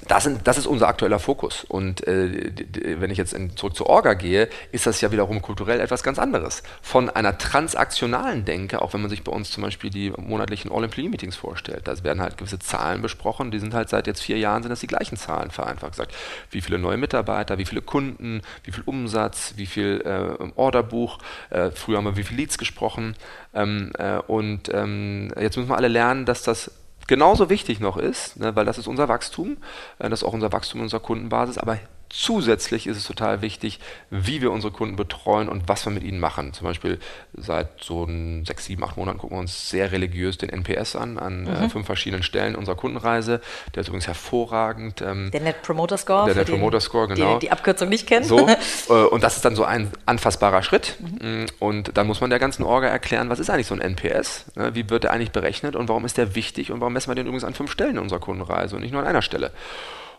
das, sind, das, ist unser aktueller Fokus. Und äh, wenn ich jetzt in, zurück zur Orga gehe, ist das ja wiederum kulturell etwas ganz anderes. Von einer transaktionalen Denke, auch wenn man sich bei uns zum Beispiel die monatlichen All-Employee-Meetings vorstellt, da werden halt gewisse Zahlen besprochen, die sind halt seit jetzt vier Jahren sind das die gleichen Zahlen, vereinfacht gesagt. Wie viele neue Mitarbeiter, wie viele Kunden, wie viel Umsatz, wie viel äh, Orderbuch. Äh, früher haben wir wie viele Leads gesprochen. Ähm, äh, und ähm, jetzt müssen wir alle lernen, dass das genauso wichtig noch ist, ne, weil das ist unser Wachstum, äh, das ist auch unser Wachstum unserer Kundenbasis, aber Zusätzlich ist es total wichtig, wie wir unsere Kunden betreuen und was wir mit ihnen machen. Zum Beispiel seit so sechs, sieben, acht Monaten gucken wir uns sehr religiös den NPS an, an äh, mhm. äh, fünf verschiedenen Stellen unserer Kundenreise. Der ist übrigens hervorragend. Ähm, der Net Promoter Score. Der Net Promoter Score, genau. Die die Abkürzung nicht kennen. So, (laughs) äh, und das ist dann so ein anfassbarer Schritt. Mhm. Mm, und dann muss man der ganzen Orga erklären, was ist eigentlich so ein NPS? Ne? Wie wird der eigentlich berechnet und warum ist der wichtig und warum messen wir den übrigens an fünf Stellen in unserer Kundenreise und nicht nur an einer Stelle?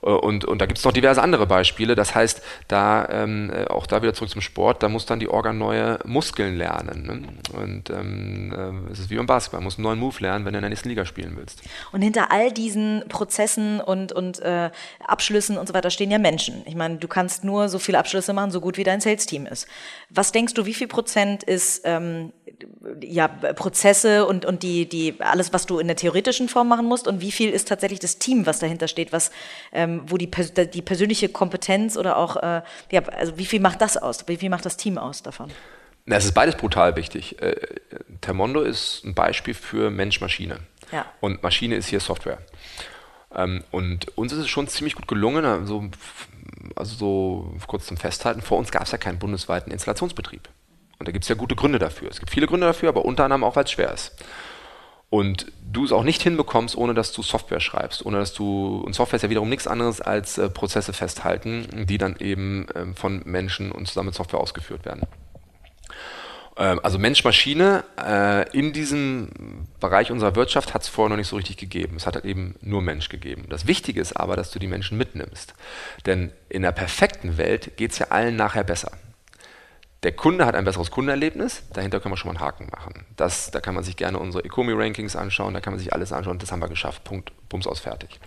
Äh, und, und da gibt es noch diverse andere Beispiele. Das heißt, da ähm, äh, auch da wieder zurück zum Sport, da muss dann die Orga neue Muskeln lernen. Ne? Und ähm, äh, es ist wie beim Basketball, man muss einen neuen Move lernen, wenn du in der nächsten Liga spielen willst. Und hinter all diesen Prozessen und, und äh, Abschlüssen und so weiter stehen ja Menschen. Ich meine, du kannst nur so viele Abschlüsse machen, so gut wie dein Sales-Team ist. Was denkst du, wie viel Prozent ist ähm, ja, Prozesse und, und die, die, alles, was du in der theoretischen Form machen musst und wie viel ist tatsächlich das Team, was dahinter steht, was, ähm, wo die, die persönliche Kompetenz oder auch, äh, ja, also wie viel macht das aus? Wie viel macht das Team aus davon? Na, es ist beides brutal wichtig. Äh, Termondo ist ein Beispiel für Mensch-Maschine. Ja. Und Maschine ist hier Software. Ähm, und uns ist es schon ziemlich gut gelungen, also, also so kurz zum Festhalten, vor uns gab es ja keinen bundesweiten Installationsbetrieb. Und da gibt es ja gute Gründe dafür. Es gibt viele Gründe dafür, aber unter anderem auch, weil es schwer ist. Und du es auch nicht hinbekommst, ohne dass du Software schreibst, ohne dass du, und Software ist ja wiederum nichts anderes als äh, Prozesse festhalten, die dann eben ähm, von Menschen und zusammen mit Software ausgeführt werden. Ähm, also Mensch-Maschine äh, in diesem Bereich unserer Wirtschaft hat es vorher noch nicht so richtig gegeben. Es hat halt eben nur Mensch gegeben. Das Wichtige ist aber, dass du die Menschen mitnimmst. Denn in der perfekten Welt geht es ja allen nachher besser. Der Kunde hat ein besseres Kundenerlebnis, dahinter können wir schon mal einen Haken machen. Das, da kann man sich gerne unsere Ecomi-Rankings anschauen, da kann man sich alles anschauen, das haben wir geschafft, Punkt, Bums aus, fertig.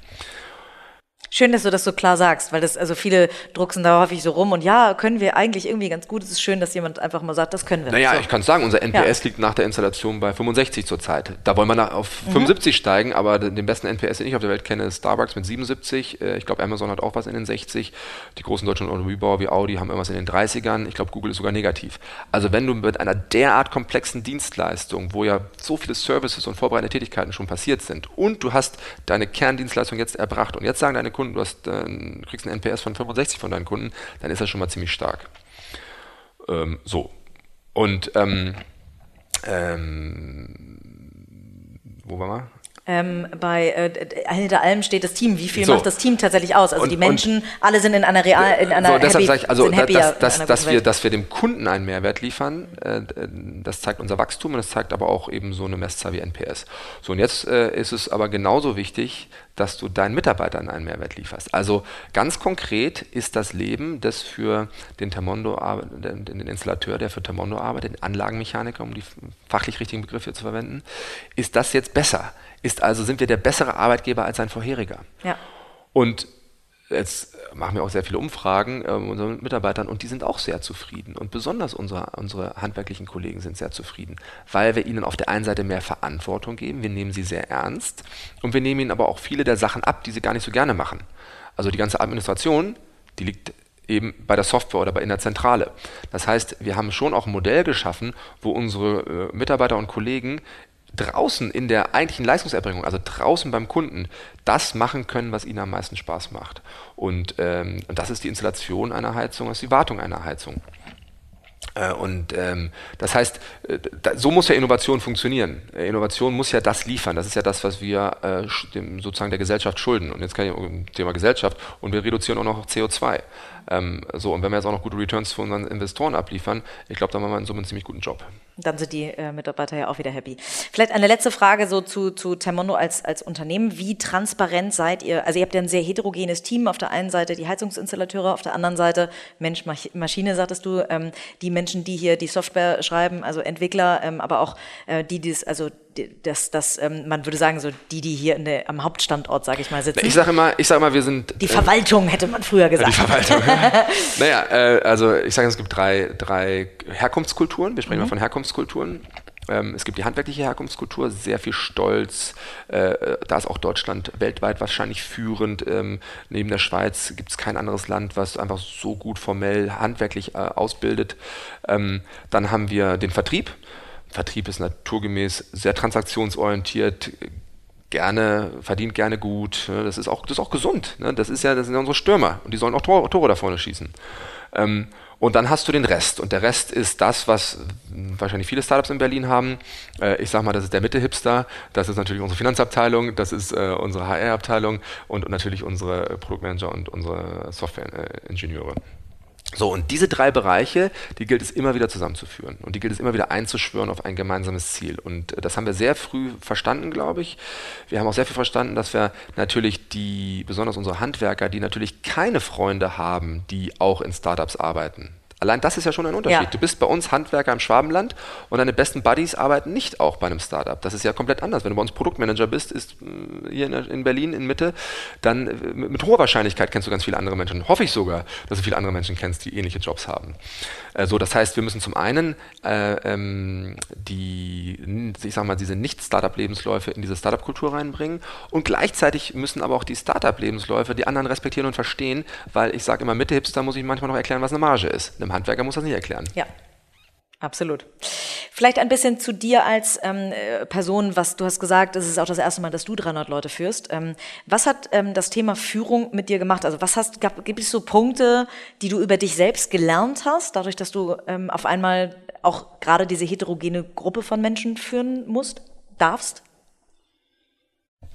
Schön, dass du das so klar sagst, weil das, also viele drucksen da häufig so rum und ja, können wir eigentlich irgendwie ganz gut. Es ist schön, dass jemand einfach mal sagt, das können wir. Naja, so. ich kann sagen, unser NPS ja. liegt nach der Installation bei 65 zurzeit. Da wollen wir auf mhm. 75 steigen, aber den besten NPS, den ich auf der Welt kenne, ist Starbucks mit 77. Äh, ich glaube, Amazon hat auch was in den 60. Die großen deutschen Automobilbauer wie Audi haben irgendwas in den 30ern. Ich glaube, Google ist sogar negativ. Also wenn du mit einer derart komplexen Dienstleistung, wo ja so viele Services und vorbereitende Tätigkeiten schon passiert sind und du hast deine Kerndienstleistung jetzt erbracht und jetzt sagen deine Kunden, du hast, äh, kriegst einen NPS von 65 von deinen Kunden, dann ist das schon mal ziemlich stark. Ähm, so. Und ähm, ähm, wo war man? Ähm, bei äh, hinter allem steht das Team. Wie viel so. macht das Team tatsächlich aus? Also und, die Menschen, alle sind in einer real, in einer so, deshalb happy, ich, also dass, dass, dass wir, dass wir dem Kunden einen Mehrwert liefern, äh, das zeigt unser Wachstum und das zeigt aber auch eben so eine Messzahl wie NPS. So und jetzt äh, ist es aber genauso wichtig, dass du deinen Mitarbeitern einen Mehrwert lieferst. Also ganz konkret ist das Leben des für den Termondo, den, den Installateur, der für Termondo arbeitet, den Anlagenmechaniker, um die fachlich richtigen Begriffe zu verwenden, ist das jetzt besser? Ist also, sind wir der bessere Arbeitgeber als ein vorheriger? Ja. Und jetzt machen wir auch sehr viele Umfragen äh, unseren Mitarbeitern und die sind auch sehr zufrieden. Und besonders unsere, unsere handwerklichen Kollegen sind sehr zufrieden, weil wir ihnen auf der einen Seite mehr Verantwortung geben, wir nehmen sie sehr ernst und wir nehmen ihnen aber auch viele der Sachen ab, die sie gar nicht so gerne machen. Also die ganze Administration, die liegt eben bei der Software oder bei in der Zentrale. Das heißt, wir haben schon auch ein Modell geschaffen, wo unsere äh, Mitarbeiter und Kollegen draußen in der eigentlichen Leistungserbringung, also draußen beim Kunden, das machen können, was ihnen am meisten Spaß macht. Und, ähm, und das ist die Installation einer Heizung, das ist die Wartung einer Heizung. Äh, und ähm, das heißt, äh, so muss ja Innovation funktionieren. Äh, Innovation muss ja das liefern. Das ist ja das, was wir äh, dem, sozusagen der Gesellschaft schulden. Und jetzt kann ich Thema Gesellschaft und wir reduzieren auch noch CO2. Ähm, so, und wenn wir jetzt auch noch gute Returns für unseren Investoren abliefern, ich glaube, dann machen wir in Summe einen ziemlich guten Job. Dann sind die äh, Mitarbeiter ja auch wieder happy. Vielleicht eine letzte Frage so zu, zu Termondo als, als Unternehmen. Wie transparent seid ihr? Also ihr habt ja ein sehr heterogenes Team. Auf der einen Seite die Heizungsinstallateure, auf der anderen Seite Mensch, Maschine, sagtest du, ähm, die Menschen, die hier die Software schreiben, also Entwickler, ähm, aber auch äh, die, die also das, das ähm, man würde sagen, so die, die hier der, am Hauptstandort, sage ich mal, sitzen. Ich sage immer, ich sage immer, wir sind. Die Verwaltung äh, hätte man früher gesagt. Die Verwaltung. (laughs) naja, äh, also ich sage, es gibt drei, drei Herkunftskulturen. Wir sprechen mhm. mal von Herkunftskulturen. Ähm, es gibt die handwerkliche Herkunftskultur, sehr viel Stolz. Äh, da ist auch Deutschland weltweit wahrscheinlich führend. Ähm, neben der Schweiz gibt es kein anderes Land, was einfach so gut formell handwerklich äh, ausbildet. Ähm, dann haben wir den Vertrieb. Vertrieb ist naturgemäß sehr transaktionsorientiert, gerne, verdient gerne gut. Ne? Das ist auch, das ist auch gesund. Ne? Das ist ja, das sind ja unsere Stürmer und die sollen auch Tore, Tore da vorne schießen. Ähm, und dann hast du den Rest. Und der Rest ist das, was wahrscheinlich viele Startups in Berlin haben. Äh, ich sag mal, das ist der Mitte-Hipster. Das ist natürlich unsere Finanzabteilung. Das ist äh, unsere HR-Abteilung und natürlich unsere Produktmanager und unsere Software-Ingenieure. So, und diese drei Bereiche, die gilt es immer wieder zusammenzuführen und die gilt es immer wieder einzuschwören auf ein gemeinsames Ziel. Und äh, das haben wir sehr früh verstanden, glaube ich. Wir haben auch sehr viel verstanden, dass wir natürlich die, besonders unsere Handwerker, die natürlich keine Freunde haben, die auch in Startups arbeiten. Allein das ist ja schon ein Unterschied. Ja. Du bist bei uns Handwerker im Schwabenland und deine besten Buddies arbeiten nicht auch bei einem Startup. Das ist ja komplett anders. Wenn du bei uns Produktmanager bist, ist äh, hier in, Berlin in Mitte, dann äh, mit, hoher Wahrscheinlichkeit kennst du ganz viele andere Menschen. Hoffe ich sogar, dass du viele andere Menschen kennst, die ähnliche Jobs haben. Äh, so, das heißt, wir müssen zum einen äh, ähm, die, ich sag mal, diese Nicht-Startup-Lebensläufe in diese Startup-Kultur reinbringen und gleichzeitig müssen aber auch die Startup-Lebensläufe die anderen respektieren und verstehen, weil ich sage immer, Mitte-Hipster muss ich manchmal noch erklären, was eine Marge ist. Eine einem Handwerker muss das nicht erklären. Ja. Absolut. Vielleicht ein bisschen zu dir als ähm, äh, Person, was du hast gesagt, es ist auch das erste Mal, dass du 300 Leute führst. Ähm, was hat ähm, das Thema Führung mit dir gemacht? Also was hast, gab, gibt es so Punkte, die du über dich selbst gelernt hast, dadurch, dass du ähm, auf einmal auch gerade diese heterogene Gruppe von Menschen führen musst, darfst?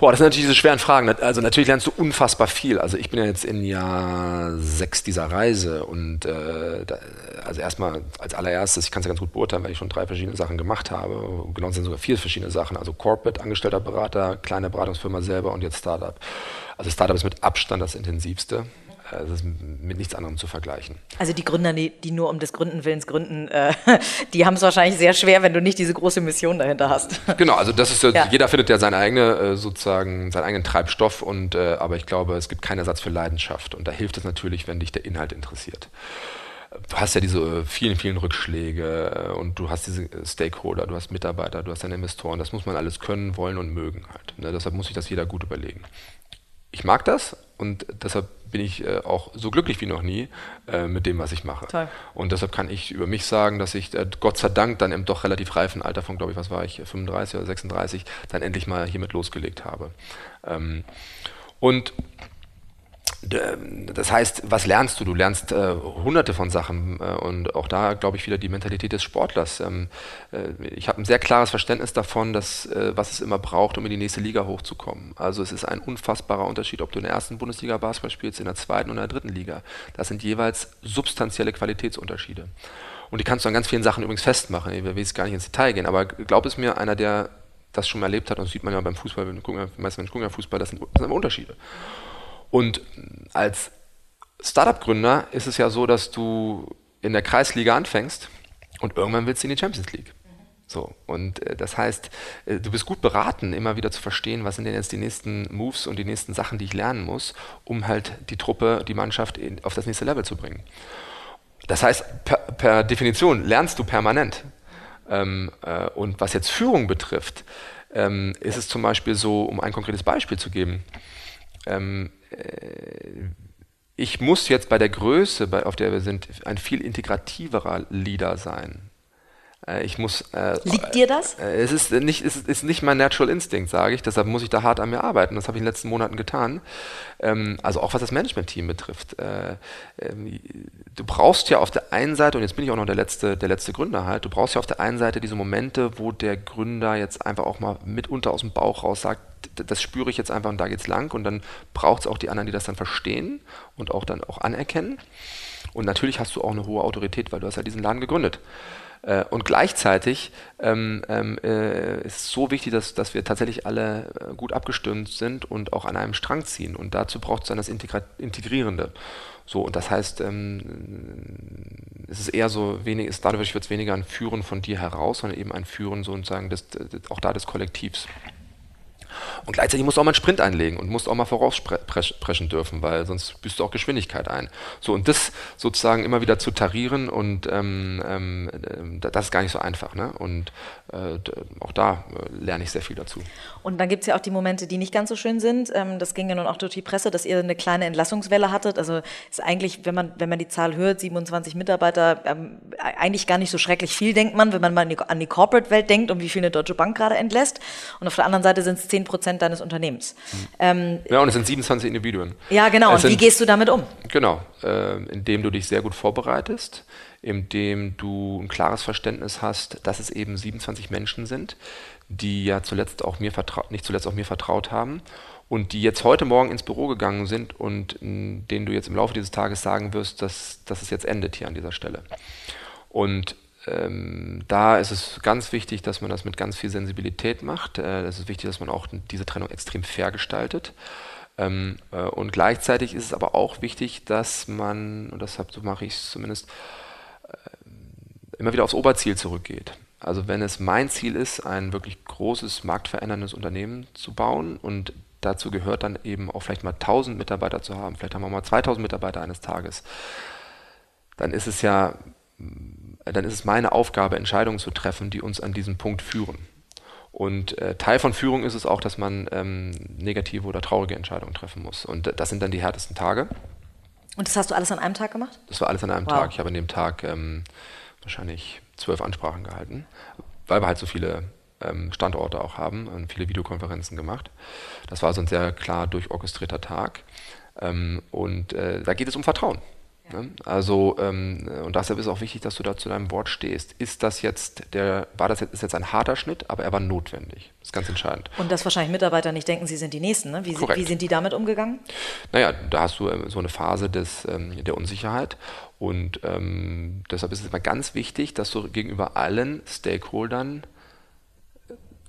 Boah, das sind natürlich diese schweren Fragen. Also natürlich lernst du unfassbar viel. Also ich bin ja jetzt in Jahr sechs dieser Reise und äh, da, also erstmal als allererstes, ich kann es ja ganz gut beurteilen, weil ich schon drei verschiedene Sachen gemacht habe. Genau sind sogar vier verschiedene Sachen. Also Corporate, angestellter Berater, kleine Beratungsfirma selber und jetzt Startup. Also Startup ist mit Abstand das intensivste. Das ist mit nichts anderem zu vergleichen. Also die Gründer, die, die nur um des Gründen Willens gründen, äh, (laughs) die haben es wahrscheinlich sehr schwer, wenn du nicht diese große Mission dahinter hast. (laughs) Genau, also das ist ja. jeder findet ja seine eigene äh, sozusagen seinen eigenen Treibstoff und äh, aber ich glaube, es gibt keinen Ersatz für Leidenschaft und da hilft es natürlich, wenn dich der Inhalt interessiert du hast ja diese vielen, vielen Rückschläge und du hast diese Stakeholder, du hast Mitarbeiter, du hast deine Investoren, das muss man alles können, wollen und mögen halt. Ne? Deshalb muss sich das jeder gut überlegen. Ich mag das und deshalb bin ich äh, auch so glücklich wie noch nie äh, mit dem, was ich mache. Toll. Und deshalb kann ich über mich sagen, dass ich äh, Gott sei Dank dann im doch relativ reifen Alter von, glaube ich, was war ich, 35 oder 36, dann endlich mal hiermit losgelegt habe. Ähm, und das heißt, was lernst du? Du lernst äh, hunderte von Sachen äh, und auch da glaube ich wieder die Mentalität des Sportlers. Ähm, äh, ich habe ein sehr klares Verständnis davon, dass, äh, was es immer braucht, um in die nächste Liga hochzukommen. Also es ist ein unfassbarer Unterschied, ob du in der ersten Bundesliga Basketball spielst, in der zweiten oder in der dritten Liga. Das sind jeweils substanzielle Qualitätsunterschiede. Und die kannst du an ganz vielen Sachen übrigens festmachen. Ich will jetzt gar nicht ins Detail gehen, aber glaub es mir, einer, der das schon mal erlebt hat, und das sieht man ja beim Fußball, wenn gucken, meist Menschen gucken ja Fußball, das sind, das sind Unterschiede. Und als Startup-Gründer ist es ja so, dass du in der Kreisliga anfängst und irgendwann willst du in die Champions League. So, und äh, das heißt, äh, du bist gut beraten, immer wieder zu verstehen, was sind denn jetzt die nächsten Moves und die nächsten Sachen, die ich lernen muss, um halt die Truppe, die Mannschaft in, auf das nächste Level zu bringen. Das heißt, per, per Definition lernst du permanent. Ähm, äh, und was jetzt Führung betrifft, ähm, ist es zum Beispiel so, um ein konkretes Beispiel zu geben, ähm, äh, ich muss jetzt bei der Größe, bei, auf der wir sind, ein viel integrativerer Leader sein. Äh, ich muss. Äh, Liegt dir das? Äh, es ist nicht, es ist nicht mein Natural Instinct, sage ich. Deshalb muss ich da hart an mir arbeiten. Das habe ich in den letzten Monaten getan. Ähm, also auch was das Management-Team betrifft. Äh, ähm, du brauchst ja auf der einen Seite, und jetzt bin ich auch noch der letzte, der letzte Gründer halt, du brauchst ja auf der einen Seite diese Momente, wo der Gründer jetzt einfach auch mal mitunter aus dem Bauch raus sagt, das spüre ich jetzt einfach und da geht's lang. Und dann braucht es auch die anderen, die das dann verstehen und auch dann auch anerkennen. Und natürlich hast du auch eine hohe Autorität, weil du hast ja diesen Laden gegründet. Äh, und gleichzeitig ähm, ähm, äh, ist es so wichtig, dass, dass wir tatsächlich alle äh, gut abgestimmt sind und auch an einem Strang ziehen. Und dazu braucht es dann das Integra Integrierende. So, und das heißt, ähm, es ist eher so wenig, ist dadurch wird es weniger ein Führen von dir heraus, sondern eben ein Führen sozusagen des, auch da des Kollektivs. Und gleichzeitig musst du auch mal einen Sprint einlegen und musst auch mal vorauspreschen dürfen, weil sonst büßt du auch Geschwindigkeit ein. So, und das sozusagen immer wieder zu tarieren und ähm, ähm, das ist gar nicht so einfach. Ne? Und äh, auch da äh, lerne ich sehr viel dazu. Und dann gibt es ja auch die Momente, die nicht ganz so schön sind. Ähm, das ging ja nun auch durch die Presse, dass ihr eine kleine Entlassungswelle hattet. Also ist eigentlich, wenn man, wenn man die Zahl hört, 27 Mitarbeiter, ähm, eigentlich gar nicht so schrecklich viel, denkt man, wenn man mal an die, Corporate-Welt denkt und wie viel eine Deutsche Bank gerade entlässt. Und auf der anderen Seite sind es 10 Prozent deines Unternehmens. Mhm. Ähm, ja, und es sind 27 Individuen. Ja, genau. Es und sind, wie gehst du damit um? Genau, äh, indem du dich sehr gut vorbereitest indem du ein klares Verständnis hast, dass es eben 27 Menschen sind, die ja zuletzt auch mir vertraut, nicht zuletzt auch mir vertraut haben und die jetzt heute Morgen ins Büro gegangen sind und denen du jetzt im Laufe dieses Tages sagen wirst, dass, dass es jetzt endet hier an dieser Stelle. Und ähm, da ist es ganz wichtig, dass man das mit ganz viel Sensibilität macht. Äh, es ist wichtig, dass man auch diese Trennung extrem fair gestaltet. Ähm, äh, und gleichzeitig ist es aber auch wichtig, dass man, und deshalb so mache ich es zumindest, immer wieder aufs Oberziel zurückgeht. Also wenn es mein Ziel ist, ein wirklich großes, marktveränderndes Unternehmen zu bauen und dazu gehört dann eben auch vielleicht mal 1000 Mitarbeiter zu haben, vielleicht haben wir mal 2000 Mitarbeiter eines Tages, dann ist es ja, dann ist es meine Aufgabe, Entscheidungen zu treffen, die uns an diesen Punkt führen. Und äh, Teil von Führung ist es auch, dass man ähm, negative oder traurige Entscheidungen treffen muss. Und das sind dann die härtesten Tage. Und das hast du alles an einem Tag gemacht? Das war alles an einem wow. Tag. Ich habe an dem Tag ähm, wahrscheinlich zwölf Ansprachen gehalten, weil wir halt so viele ähm, Standorte auch haben und viele Videokonferenzen gemacht. Das war so ein sehr klar durchorchestrierter Tag. Ähm, und äh, da geht es um Vertrauen. Ne? Also, ähm, und deshalb ist auch wichtig, dass du da zu deinem Wort stehst. Ist das jetzt der, war das jetzt, ist jetzt ein harter Schnitt, aber er war notwendig. Das ist ganz entscheidend. Und dass wahrscheinlich Mitarbeiter nicht denken, sie sind die Nächsten. Ne? Wie, wie, sind die damit umgegangen? Naja, da hast du ähm, so eine Phase des, ähm, der Unsicherheit. Und ähm, deshalb ist es immer ganz wichtig, dass du gegenüber allen Stakeholdern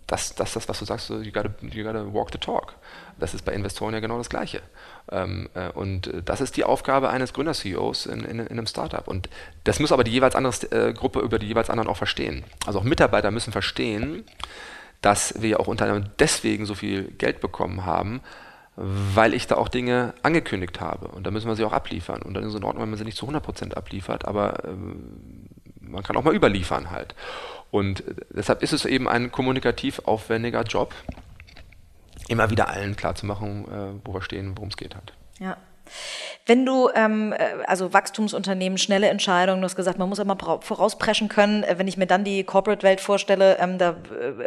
das, das, das was du sagst, you gotta, you gotta walk the talk. Das ist bei Investoren ja genau das Gleiche. Ähm, äh, und äh, das ist die Aufgabe eines Gründer-CEOs in, in, in, einem Startup. Und das muss aber die jeweils andere äh, Gruppe über die jeweils anderen auch verstehen. Also auch Mitarbeiter müssen verstehen, dass wir ja auch unter anderem deswegen so viel Geld bekommen haben, weil ich da auch Dinge angekündigt habe. Und da müssen wir sie auch abliefern. Und dann ist es in Ordnung, wenn man sie nicht zu 100% abliefert, aber ähm, man kann auch mal überliefern halt. Und deshalb ist es eben ein kommunikativ aufwendiger Job, immer wieder allen klarzumachen, äh, wo wir stehen, worum es geht halt. Ja. Wenn du, ähm, äh, also Wachstumsunternehmen, schnelle Entscheidungen, du hast gesagt, man muss immer vorauspreschen können. Äh, wenn ich mir dann die Corporate-Welt vorstelle, ähm, da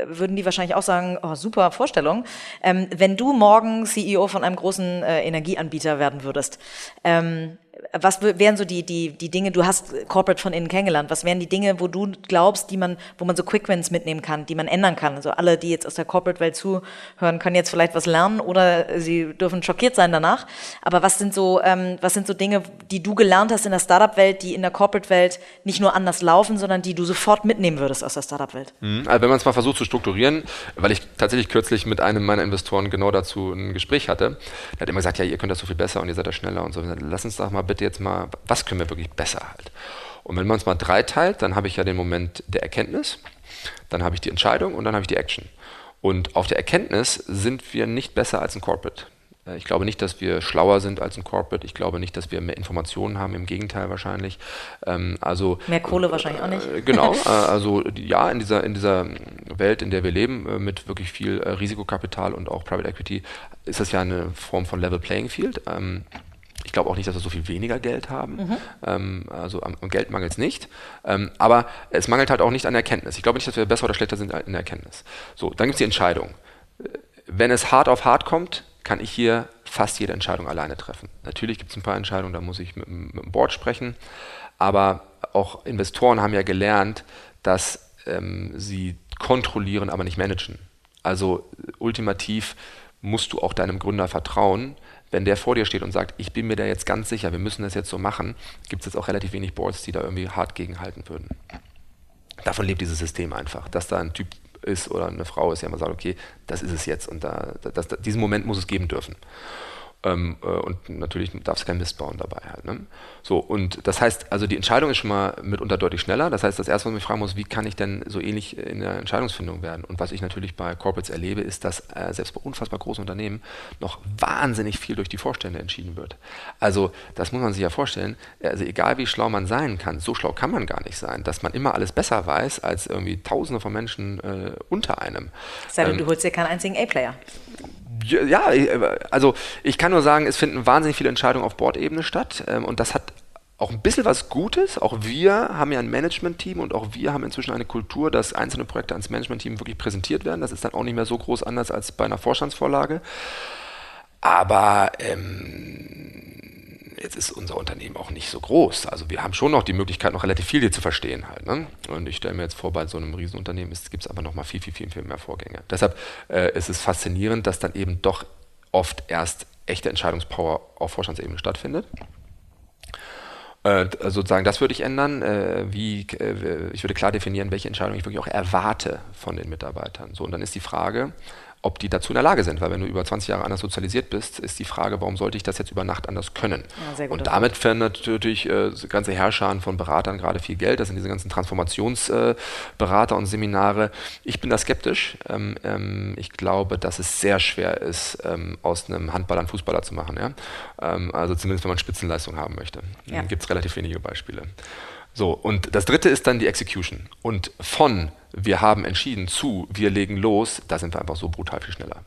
würden die wahrscheinlich auch sagen, oh, super Vorstellung. Ähm, wenn du morgen CEO von einem großen äh, Energieanbieter werden würdest, ähm, was wären so die, die, die Dinge, du hast Corporate von innen kennengelernt, was wären die Dinge, wo du glaubst, die man, wo man so Quick Wins mitnehmen kann, die man ändern kann? Also alle, die jetzt aus der Corporate-Welt zuhören, können jetzt vielleicht was lernen oder sie dürfen schockiert sein danach. Aber was sind so, ähm, was sind so Dinge, die du gelernt hast in der Startup-Welt, die in der Corporate-Welt nicht nur anders laufen, sondern die du sofort mitnehmen würdest aus der Startup-Welt? Mhm. Also wenn man es mal versucht zu strukturieren, weil ich tatsächlich kürzlich mit einem meiner Investoren genau dazu ein Gespräch hatte, der hat immer gesagt, ja, ihr könnt das so viel besser und ihr seid da schneller und so. Lass uns doch mal bitte jetzt mal, was können wir wirklich besser halt? Und wenn man es mal drei teilt, dann habe ich ja den Moment der Erkenntnis, dann habe ich die Entscheidung und dann habe ich die Action. Und auf der Erkenntnis sind wir nicht besser als ein Corporate. Äh, ich glaube nicht, dass wir schlauer sind als ein Corporate. Ich glaube nicht, dass wir mehr Informationen haben. Im Gegenteil wahrscheinlich. Ähm, also mehr Kohle wahrscheinlich auch nicht. Äh, genau. (laughs) Äh, also ja, in dieser in dieser Welt, in der wir leben, mit wirklich viel Risikokapital und auch Private Equity, ist das ja eine Form von Level Playing Field. Ähm, Ich glaube auch nicht, dass wir so viel weniger Geld haben. Mhm. Ähm, also am, am Geld mangelt es nicht. Ähm, aber es mangelt halt auch nicht an Erkenntnis. Ich glaube nicht, dass wir besser oder schlechter sind in der Erkenntnis. So, dann gibt es die Entscheidung. Wenn es hart auf hart kommt, kann ich hier fast jede Entscheidung alleine treffen. Natürlich gibt es ein paar Entscheidungen, da muss ich mit, mit dem Board sprechen. Aber auch Investoren haben ja gelernt, dass ähm, sie kontrollieren, aber nicht managen. Also ultimativ musst du auch deinem Gründer vertrauen. Wenn der vor dir steht und sagt, ich bin mir da jetzt ganz sicher, wir müssen das jetzt so machen, gibt es jetzt auch relativ wenig Boards, die da irgendwie hart gegenhalten würden. Davon lebt dieses System einfach, dass da ein Typ ist oder eine Frau ist, ja man sagt, okay, das ist es jetzt und da, das, diesen Moment muss es geben dürfen. Ähm, äh, und natürlich darf es kein Mist bauen dabei halt. Ne? So, und das heißt, also die Entscheidung ist schon mal mitunter deutlich schneller. Das heißt, das erste, was mich fragen muss, wie kann ich denn so ähnlich in der Entscheidungsfindung werden? Und was ich natürlich bei Corporates erlebe, ist, dass äh, selbst bei unfassbar großen Unternehmen noch wahnsinnig viel durch die Vorstände entschieden wird. Also, das muss man sich ja vorstellen. Also, egal wie schlau man sein kann, so schlau kann man gar nicht sein, dass man immer alles besser weiß als irgendwie Tausende von Menschen äh, unter einem. Sei ähm, du holst dir keinen einzigen A-Player. Ja, also ich kann nur sagen, es finden wahnsinnig viele Entscheidungen auf Bordebene statt ähm, und das hat auch ein bisschen was Gutes. Auch wir haben ja ein Management-Team und auch wir haben inzwischen eine Kultur, dass einzelne Projekte ans Management-Team wirklich präsentiert werden. Das ist dann auch nicht mehr so groß anders als bei einer Vorstandsvorlage. Aber ähm, jetzt ist unser Unternehmen auch nicht so groß. Also wir haben schon noch die Möglichkeit, noch relativ viel hier zu verstehen halt. Ne? Und ich stelle mir jetzt vor, bei so einem Riesenunternehmen gibt es aber noch mal viel, viel, viel, viel mehr Vorgänge. Deshalb äh, ist es faszinierend, dass dann eben doch oft erst echte Entscheidungspower auf Vorstandsebene stattfindet äh, sozusagen, das würde ich ändern. Äh, wie, äh, ich würde klar definieren, welche Entscheidungen ich wirklich auch erwarte von den Mitarbeitern. So, und dann ist die Frage, ob die dazu in der Lage sind. Weil wenn du über 20 Jahre anders sozialisiert bist, ist die Frage, warum sollte ich das jetzt über Nacht anders können? Ja, und damit verändert natürlich äh, ganze Herrscher von Beratern gerade viel Geld. Das sind diese ganzen Transformationsberater äh, und Seminare. Ich bin da skeptisch. Ähm, ähm, ich glaube, dass es sehr schwer ist, ähm, aus einem Handballer einen Fußballer zu machen. Ja? Ähm, also zumindest, wenn man Spitzenleistung haben möchte. Ja. Gibt es relativ wenige Beispiele. So, und das dritte ist dann die Execution. Und von wir haben entschieden zu wir legen los, da sind wir einfach so brutal viel schneller.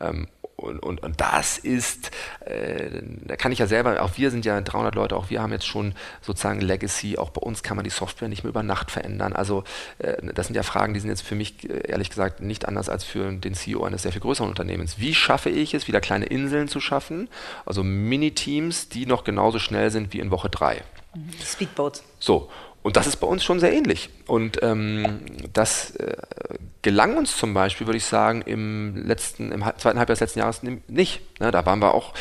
Ähm, und, und, und, das ist, äh, da kann ich ja selber, auch wir sind ja 300 Leute, auch wir haben jetzt schon sozusagen Legacy, auch bei uns kann man die Software nicht mehr über Nacht verändern. Also äh, das sind ja Fragen, die sind jetzt für mich äh, ehrlich gesagt nicht anders als für den CEO eines sehr viel größeren Unternehmens. Wie schaffe ich es, wieder kleine Inseln zu schaffen, also Mini-Teams, die noch genauso schnell sind wie in Woche 3? Mhm. Speedboat. So, und das ist bei uns schon sehr ähnlich. Und ähm, das äh, gelang uns zum Beispiel, würde ich sagen, im letzten, im zweiten Halbjahr des letzten Jahres nicht. Ne, da waren wir auch,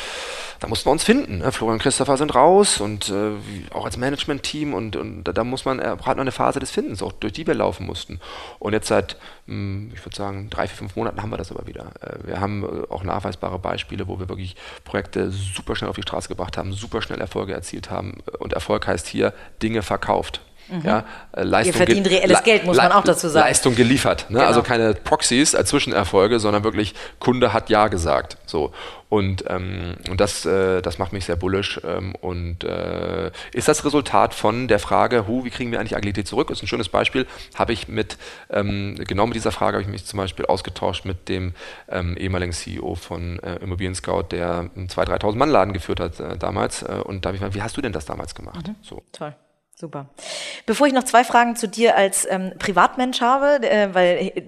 da mussten wir uns finden. Ne? Florian und Christopher sind raus und äh, auch als Management-Team und, und da, muss man, äh, hat man eine Phase des Findens, auch durch die wir laufen mussten. Und jetzt seit, mh, hm, ich würde sagen, drei, vier, fünf Monaten haben wir das aber wieder. Äh, wir haben äh, auch nachweisbare Beispiele, wo wir wirklich Projekte super schnell auf die Straße gebracht haben, super schnell Erfolge erzielt haben. Und Erfolg heißt hier Dinge verkauft. Mhm. Ja, äh, Leistung Ihr verdient reelles Geld, muss man auch dazu sagen. Leistung geliefert. Ne? Genau. Also keine Proxys als Zwischenerfolge, sondern wirklich Kunde hat Ja gesagt. So. Und, ähm, und das, äh, das macht mich sehr bullisch. Ähm, und äh, ist das Resultat von der Frage, hu, wie kriegen wir eigentlich Agilität zurück? Ist ein schönes Beispiel. Habe ich mit, ähm, genau mit dieser Frage habe ich mich zum Beispiel ausgetauscht mit dem ähm, ehemaligen CEO von äh, Immobilien Scout, der einen 2.000, 3.000 Mann Laden geführt hat äh, damals. Äh, und da habe ich mal, wie hast du denn das damals gemacht? Mhm. So. Toll. Super. Bevor ich noch zwei Fragen zu dir als ähm, Privatmensch habe, äh, weil äh,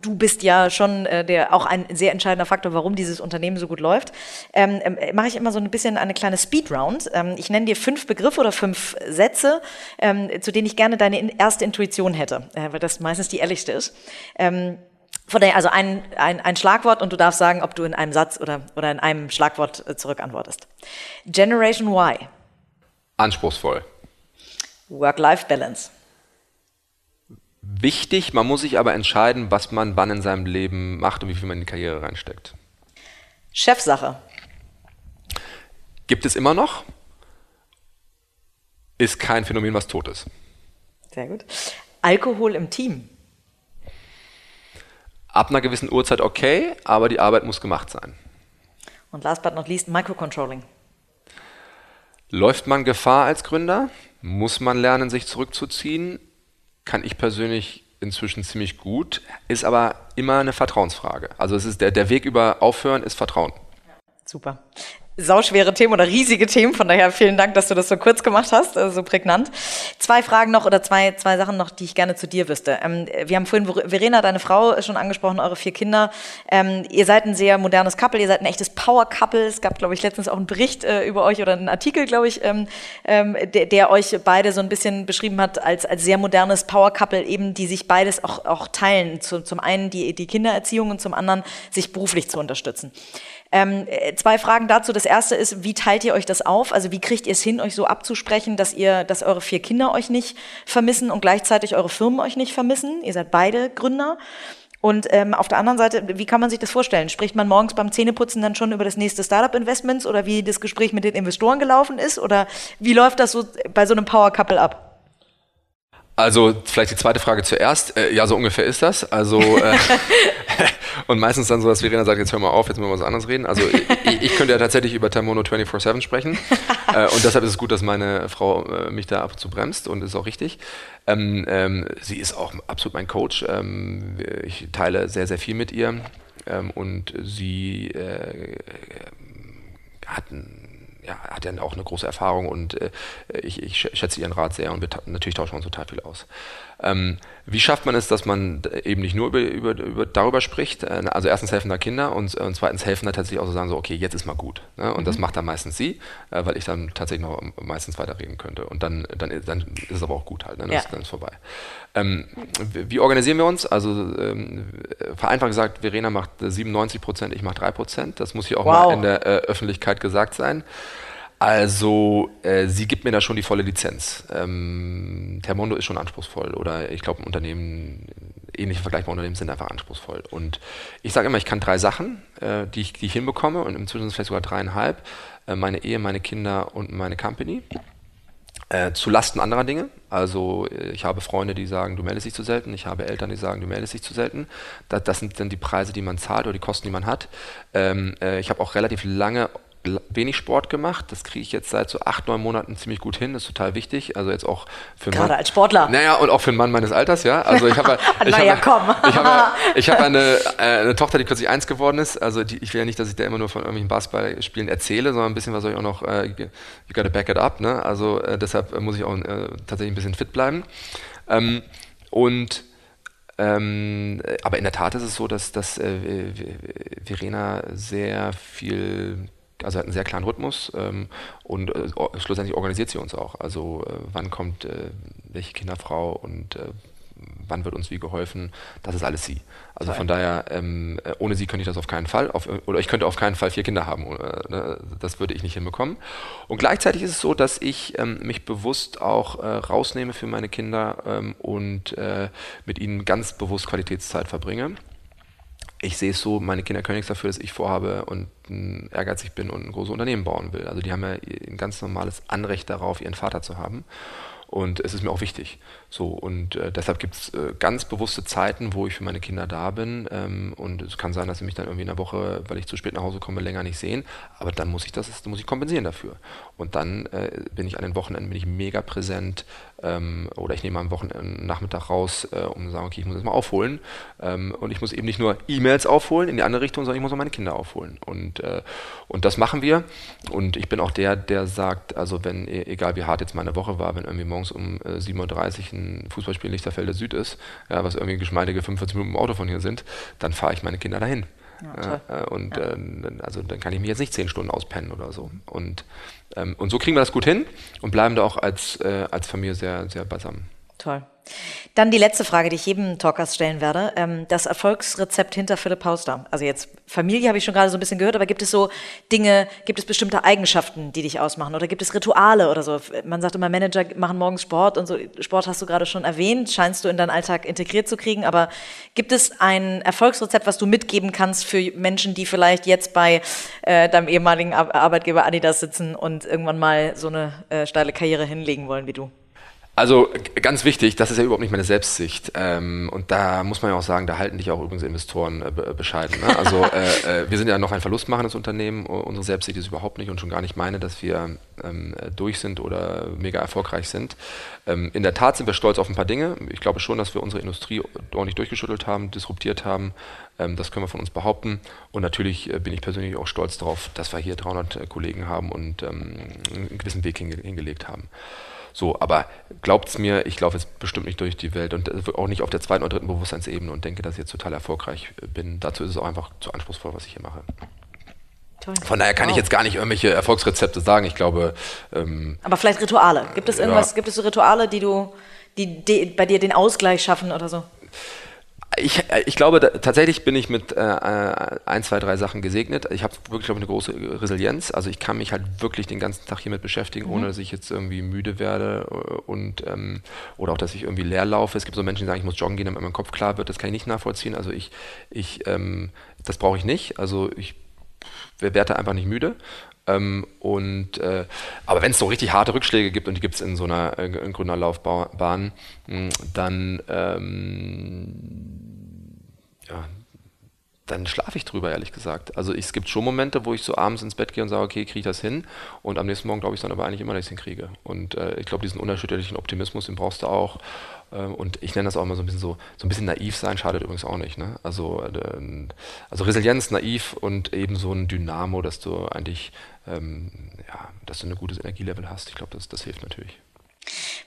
du bist ja schon äh, der auch ein sehr entscheidender Faktor, warum dieses Unternehmen so gut läuft, ähm, äh, mache ich immer so ein bisschen eine kleine Speedround. Ähm, ich nenne dir fünf Begriffe oder fünf Sätze, ähm, zu denen ich gerne deine erste Intuition hätte, äh, weil das meistens die ehrlichste ist. Ähm, von daher also ein, ein, ein Schlagwort und du darfst sagen, ob du in einem Satz oder, oder in einem Schlagwort äh, zurückantwortest. Generation Y. Anspruchsvoll. Work-Life-Balance. Wichtig, man muss sich aber entscheiden, was man wann in seinem Leben macht und wie viel man in die Karriere reinsteckt. Chefsache. Gibt es immer noch? Ist kein Phänomen, was tot ist. Sehr gut. Alkohol im Team. Ab einer gewissen Uhrzeit okay, aber die Arbeit muss gemacht sein. Und last but not least, Microcontrolling. Läuft man Gefahr als Gründer? Muss man lernen, sich zurückzuziehen? Kann ich persönlich inzwischen ziemlich gut, ist aber immer eine Vertrauensfrage. Also es ist der, der Weg über Aufhören ist Vertrauen. Super. Sauschwere Themen oder riesige Themen. Von daher vielen Dank, dass du das so kurz gemacht hast, äh, so prägnant. Zwei Fragen noch oder zwei, zwei Sachen noch, die ich gerne zu dir wüsste. Ähm, wir haben vorhin Verena, deine Frau, schon angesprochen, eure vier Kinder. Ähm, ihr seid ein sehr modernes Couple, ihr seid ein echtes Power-Couple. Es gab, glaube ich, letztens auch einen Bericht äh, über euch oder einen Artikel, glaube ich, ähm, ähm, der, der, euch beide so ein bisschen beschrieben hat als, als sehr modernes Power-Couple, eben die sich beides auch, auch teilen. Zu, zum einen die, die Kindererziehung und zum anderen sich beruflich zu unterstützen. Ähm, äh, zwei Fragen dazu. Das erste ist, wie teilt ihr euch das auf? Also wie kriegt ihr es hin, euch so abzusprechen, dass ihr, dass eure vier Kinder euch nicht vermissen und gleichzeitig eure Firmen euch nicht vermissen? Ihr seid beide Gründer. Und ähm, auf der anderen Seite, wie kann man sich das vorstellen? Spricht man morgens beim Zähneputzen dann schon über das nächste Startup-Investments oder wie das Gespräch mit den Investoren gelaufen ist? Oder wie läuft das so bei so einem Power-Couple ab? Also vielleicht die zweite Frage zuerst. Äh, ja, so ungefähr ist das. Also äh, (laughs) und meistens dann so, dass Verena sagt, jetzt hör mal auf, jetzt müssen wir was anderes reden. Also ich, ich könnte ja tatsächlich über Termono 24-7 sprechen. (laughs) äh, und deshalb ist es gut, dass meine Frau äh, mich da ab und zu bremst und ist auch richtig. Ähm, ähm, sie ist auch absolut mein Coach. Ähm, ich teile sehr, sehr viel mit ihr. Ähm, und sie äh, hat ein ja, hat ja auch eine große Erfahrung und äh, ich, ich, schätze ihren Rat sehr und natürlich tauschen wir uns total viel aus. Ähm, wie schafft man es, dass man eben nicht nur über, über, über darüber spricht, äh, also erstens helfen da Kinder und, und zweitens helfen da tatsächlich auch so sagen, so okay, jetzt ist mal gut. Ne? Und mhm. das macht dann meistens sie, äh, weil ich dann tatsächlich noch meistens weiterreden könnte. Und dann, dann, dann ist es aber auch gut halt, ne? dann, ja. ist, dann ist vorbei. Ähm, wie organisieren wir uns? Also ähm, vereinfacht gesagt, Verena macht 97 Prozent, ich mache 3 Prozent. Das muss hier auch wow. mal in der äh, Öffentlichkeit gesagt sein. Also äh, sie gibt mir da schon die volle Lizenz. Ähm, Termondo ist schon anspruchsvoll oder ich glaube Unternehmen, ähnliche vergleichbare Unternehmen sind einfach anspruchsvoll. Und ich sage immer, ich kann drei Sachen, äh, die, ich, die ich hinbekomme und inzwischen sind es vielleicht sogar dreieinhalb. Äh, meine Ehe, meine Kinder und meine Company. Äh, zu Lasten anderer Dinge. Also äh, ich habe Freunde, die sagen, du meldest dich zu selten. Ich habe Eltern, die sagen, du meldest dich zu selten. Das, das sind dann die Preise, die man zahlt oder die Kosten, die man hat. Ähm, äh, ich habe auch relativ lange wenig Sport gemacht. Das kriege ich jetzt seit so acht, neun Monaten ziemlich gut hin. Das ist total wichtig. Also jetzt auch für Gerade Mann, als Sportler. Naja, und auch für einen Mann meines Alters, ja. Also ich habe, (laughs) ich naja, habe, komm. ich habe, ich habe eine, (laughs) äh, eine Tochter, die kürzlich eins geworden ist. Also die, ich will ja nicht, dass ich da immer nur von irgendwelchen Basketballspielen erzähle, sondern ein bisschen was soll ich auch noch, äh, you gotta back it up, ne? Also äh, deshalb muss ich auch äh, tatsächlich ein bisschen fit bleiben. Ähm, und ähm, aber in der Tat ist es so, dass, dass äh, Verena sehr viel also hat einen sehr klaren Rhythmus ähm, und äh, schlussendlich organisiert sie uns auch. Also äh, wann kommt äh, welche Kinderfrau und äh, wann wird uns wie geholfen, das ist alles sie. Also von daher, ähm, äh, ohne sie könnte ich das auf keinen Fall, auf, oder ich könnte auf keinen Fall vier Kinder haben. Äh, ne, das würde ich nicht hinbekommen. Und gleichzeitig ist es so, dass ich ähm, mich bewusst auch rausnehme für meine Kinder ähm, und mit ihnen ganz bewusst Qualitätszeit verbringe ich sehe es so, meine Kinder können nichts dafür, dass ich vorhabe und ehrgeizig bin und ein großes Unternehmen bauen will. Also die haben ja ein ganz normales Anrecht darauf, ihren Vater zu haben. Und es ist mir auch wichtig. So, und äh, deshalb gibt es äh, ganz bewusste Zeiten, wo ich für meine Kinder da bin. Ähm, und es kann sein, dass sie mich dann irgendwie in der Woche, weil ich zu spät nach Hause komme, länger nicht sehen. Aber dann muss ich das, das muss ich kompensieren dafür. Und dann äh, bin ich an den Wochenenden bin ich mega präsent, ähm, oder ich nehme am Wochenende Nachmittag raus, äh, um zu sagen, okay, ich muss das mal aufholen. Ähm, und ich muss eben nicht nur E-Mails aufholen in die andere Richtung, sondern ich muss auch meine Kinder aufholen. Und, äh, und das machen wir. Und ich bin auch der, der sagt, also wenn, e-, egal wie hart jetzt meine Woche war, wenn irgendwie morgens um äh, 7.30 Uhr ein Fußballspiel in Lichterfelde Süd ist, ja, was irgendwie geschmeidige 45 Minuten im Auto von hier sind, dann fahre ich meine Kinder dahin. Ja, äh, und ja. äh, also dann kann ich mich jetzt nicht zehn Stunden auspennen oder so. Und, ähm, und so kriegen wir das gut hin und bleiben da auch als, äh, als Familie sehr, sehr beisammen. Toll. Dann die letzte Frage, die ich jedem Talkers stellen werde. Ähm, das Erfolgsrezept hinter Philipp Hauster. Also jetzt Familie habe ich schon gerade so ein bisschen gehört, aber gibt es so Dinge, gibt es bestimmte Eigenschaften, die dich ausmachen? Oder gibt es Rituale oder so? Man sagt immer, Manager machen morgens Sport und so. Sport hast du gerade schon erwähnt, scheinst du in deinen Alltag integriert zu kriegen. Aber gibt es ein Erfolgsrezept, was du mitgeben kannst für Menschen, die vielleicht jetzt bei äh, deinem ehemaligen Arbeitgeber Adidas sitzen und irgendwann mal so eine äh, steile Karriere hinlegen wollen wie du? Also ganz wichtig, das ist ja überhaupt nicht meine Selbstsicht. Ähm, und da muss man ja auch sagen, da halten dich auch übrigens Investoren äh, bescheiden. Ne? Also (laughs) äh, äh, wir sind ja noch ein verlustmachendes Unternehmen. Unsere Selbstsicht ist überhaupt nicht und schon gar nicht meine, dass wir ähm, durch sind oder mega erfolgreich sind. Ähm, in der Tat sind wir stolz auf ein paar Dinge. Ich glaube schon, dass wir unsere Industrie ordentlich durchgeschüttelt haben, disruptiert haben Ähm, das können wir von uns behaupten. Und natürlich äh, bin ich persönlich auch stolz darauf, dass wir hier 300 äh, Kollegen haben und ähm, einen gewissen Weg hinge hingelegt haben. So, aber glaubt's mir, ich laufe jetzt bestimmt nicht durch die Welt und äh, auch nicht auf der zweiten oder dritten Bewusstseinsebene und denke, dass ich jetzt total erfolgreich äh, bin. Dazu ist es auch einfach zu anspruchsvoll, was ich hier mache. Toll. Von daher kann wow. ich jetzt gar nicht irgendwelche Erfolgsrezepte sagen. Ich glaube. Ähm, aber vielleicht Rituale. Gibt es irgendwas, ja. gibt es so Rituale, die du, die, die bei dir den Ausgleich schaffen oder so? Ich, ich glaube, da, tatsächlich bin ich mit äh, äh ein, zwei, drei Sachen gesegnet. Ich habe wirklich glaube ich, eine große Resilienz. Also ich kann mich halt wirklich den ganzen Tag hiermit beschäftigen, mhm. ohne dass ich jetzt irgendwie müde werde äh, und ähm, oder auch, dass ich irgendwie leer laufe. Es gibt so Menschen, die sagen, ich muss joggen gehen, damit mein Kopf klar wird. Das kann ich nicht nachvollziehen. Also ich, ich ähm, das brauche ich nicht. Also ich werde einfach nicht müde. Ähm, und, äh, aber wenn es so richtig harte Rückschläge gibt und die gibt es in so einer äh, Gründerlaufbahn, hm, dann ähm, ja, dann schlafe ich drüber, ehrlich gesagt. Also es gibt schon Momente, wo ich so abends ins Bett gehe und sage, okay, kriege ich das hin? Und am nächsten Morgen glaube ich dann aber eigentlich immer, dass ich es hinkriege. Und äh, ich glaube, diesen unerschütterlichen Optimismus, den brauchst du auch. Äh, und ich nenne das auch immer so ein bisschen so, so ein bisschen naiv sein, schadet übrigens auch nicht. Ne? Also, äh, also Resilienz, naiv und eben so ein Dynamo, dass du eigentlich, ähm, ja, dass du ein gutes Energielevel hast. Ich glaube, das, das hilft natürlich.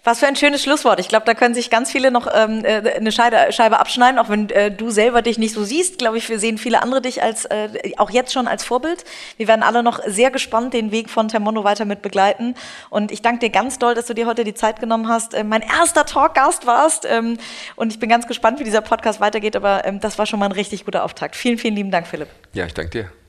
Was für ein schönes Schlusswort. Ich glaube, da können sich ganz viele noch ähm, äh, eine Scheibe, Scheibe abschneiden, auch wenn äh, du selber dich nicht so siehst. Glaube ich, wir sehen viele andere dich als äh, auch jetzt schon als Vorbild. Wir werden alle noch sehr gespannt den Weg von Termondo weiter mit begleiten. Und ich danke dir ganz doll, dass du dir heute die Zeit genommen hast. Äh, mein erster Talkgast warst. Ähm, und ich bin ganz gespannt, wie dieser Podcast weitergeht. Aber ähm, das war schon mal ein richtig guter Auftakt. Vielen, vielen lieben Dank, Philipp. Ja, ich danke dir.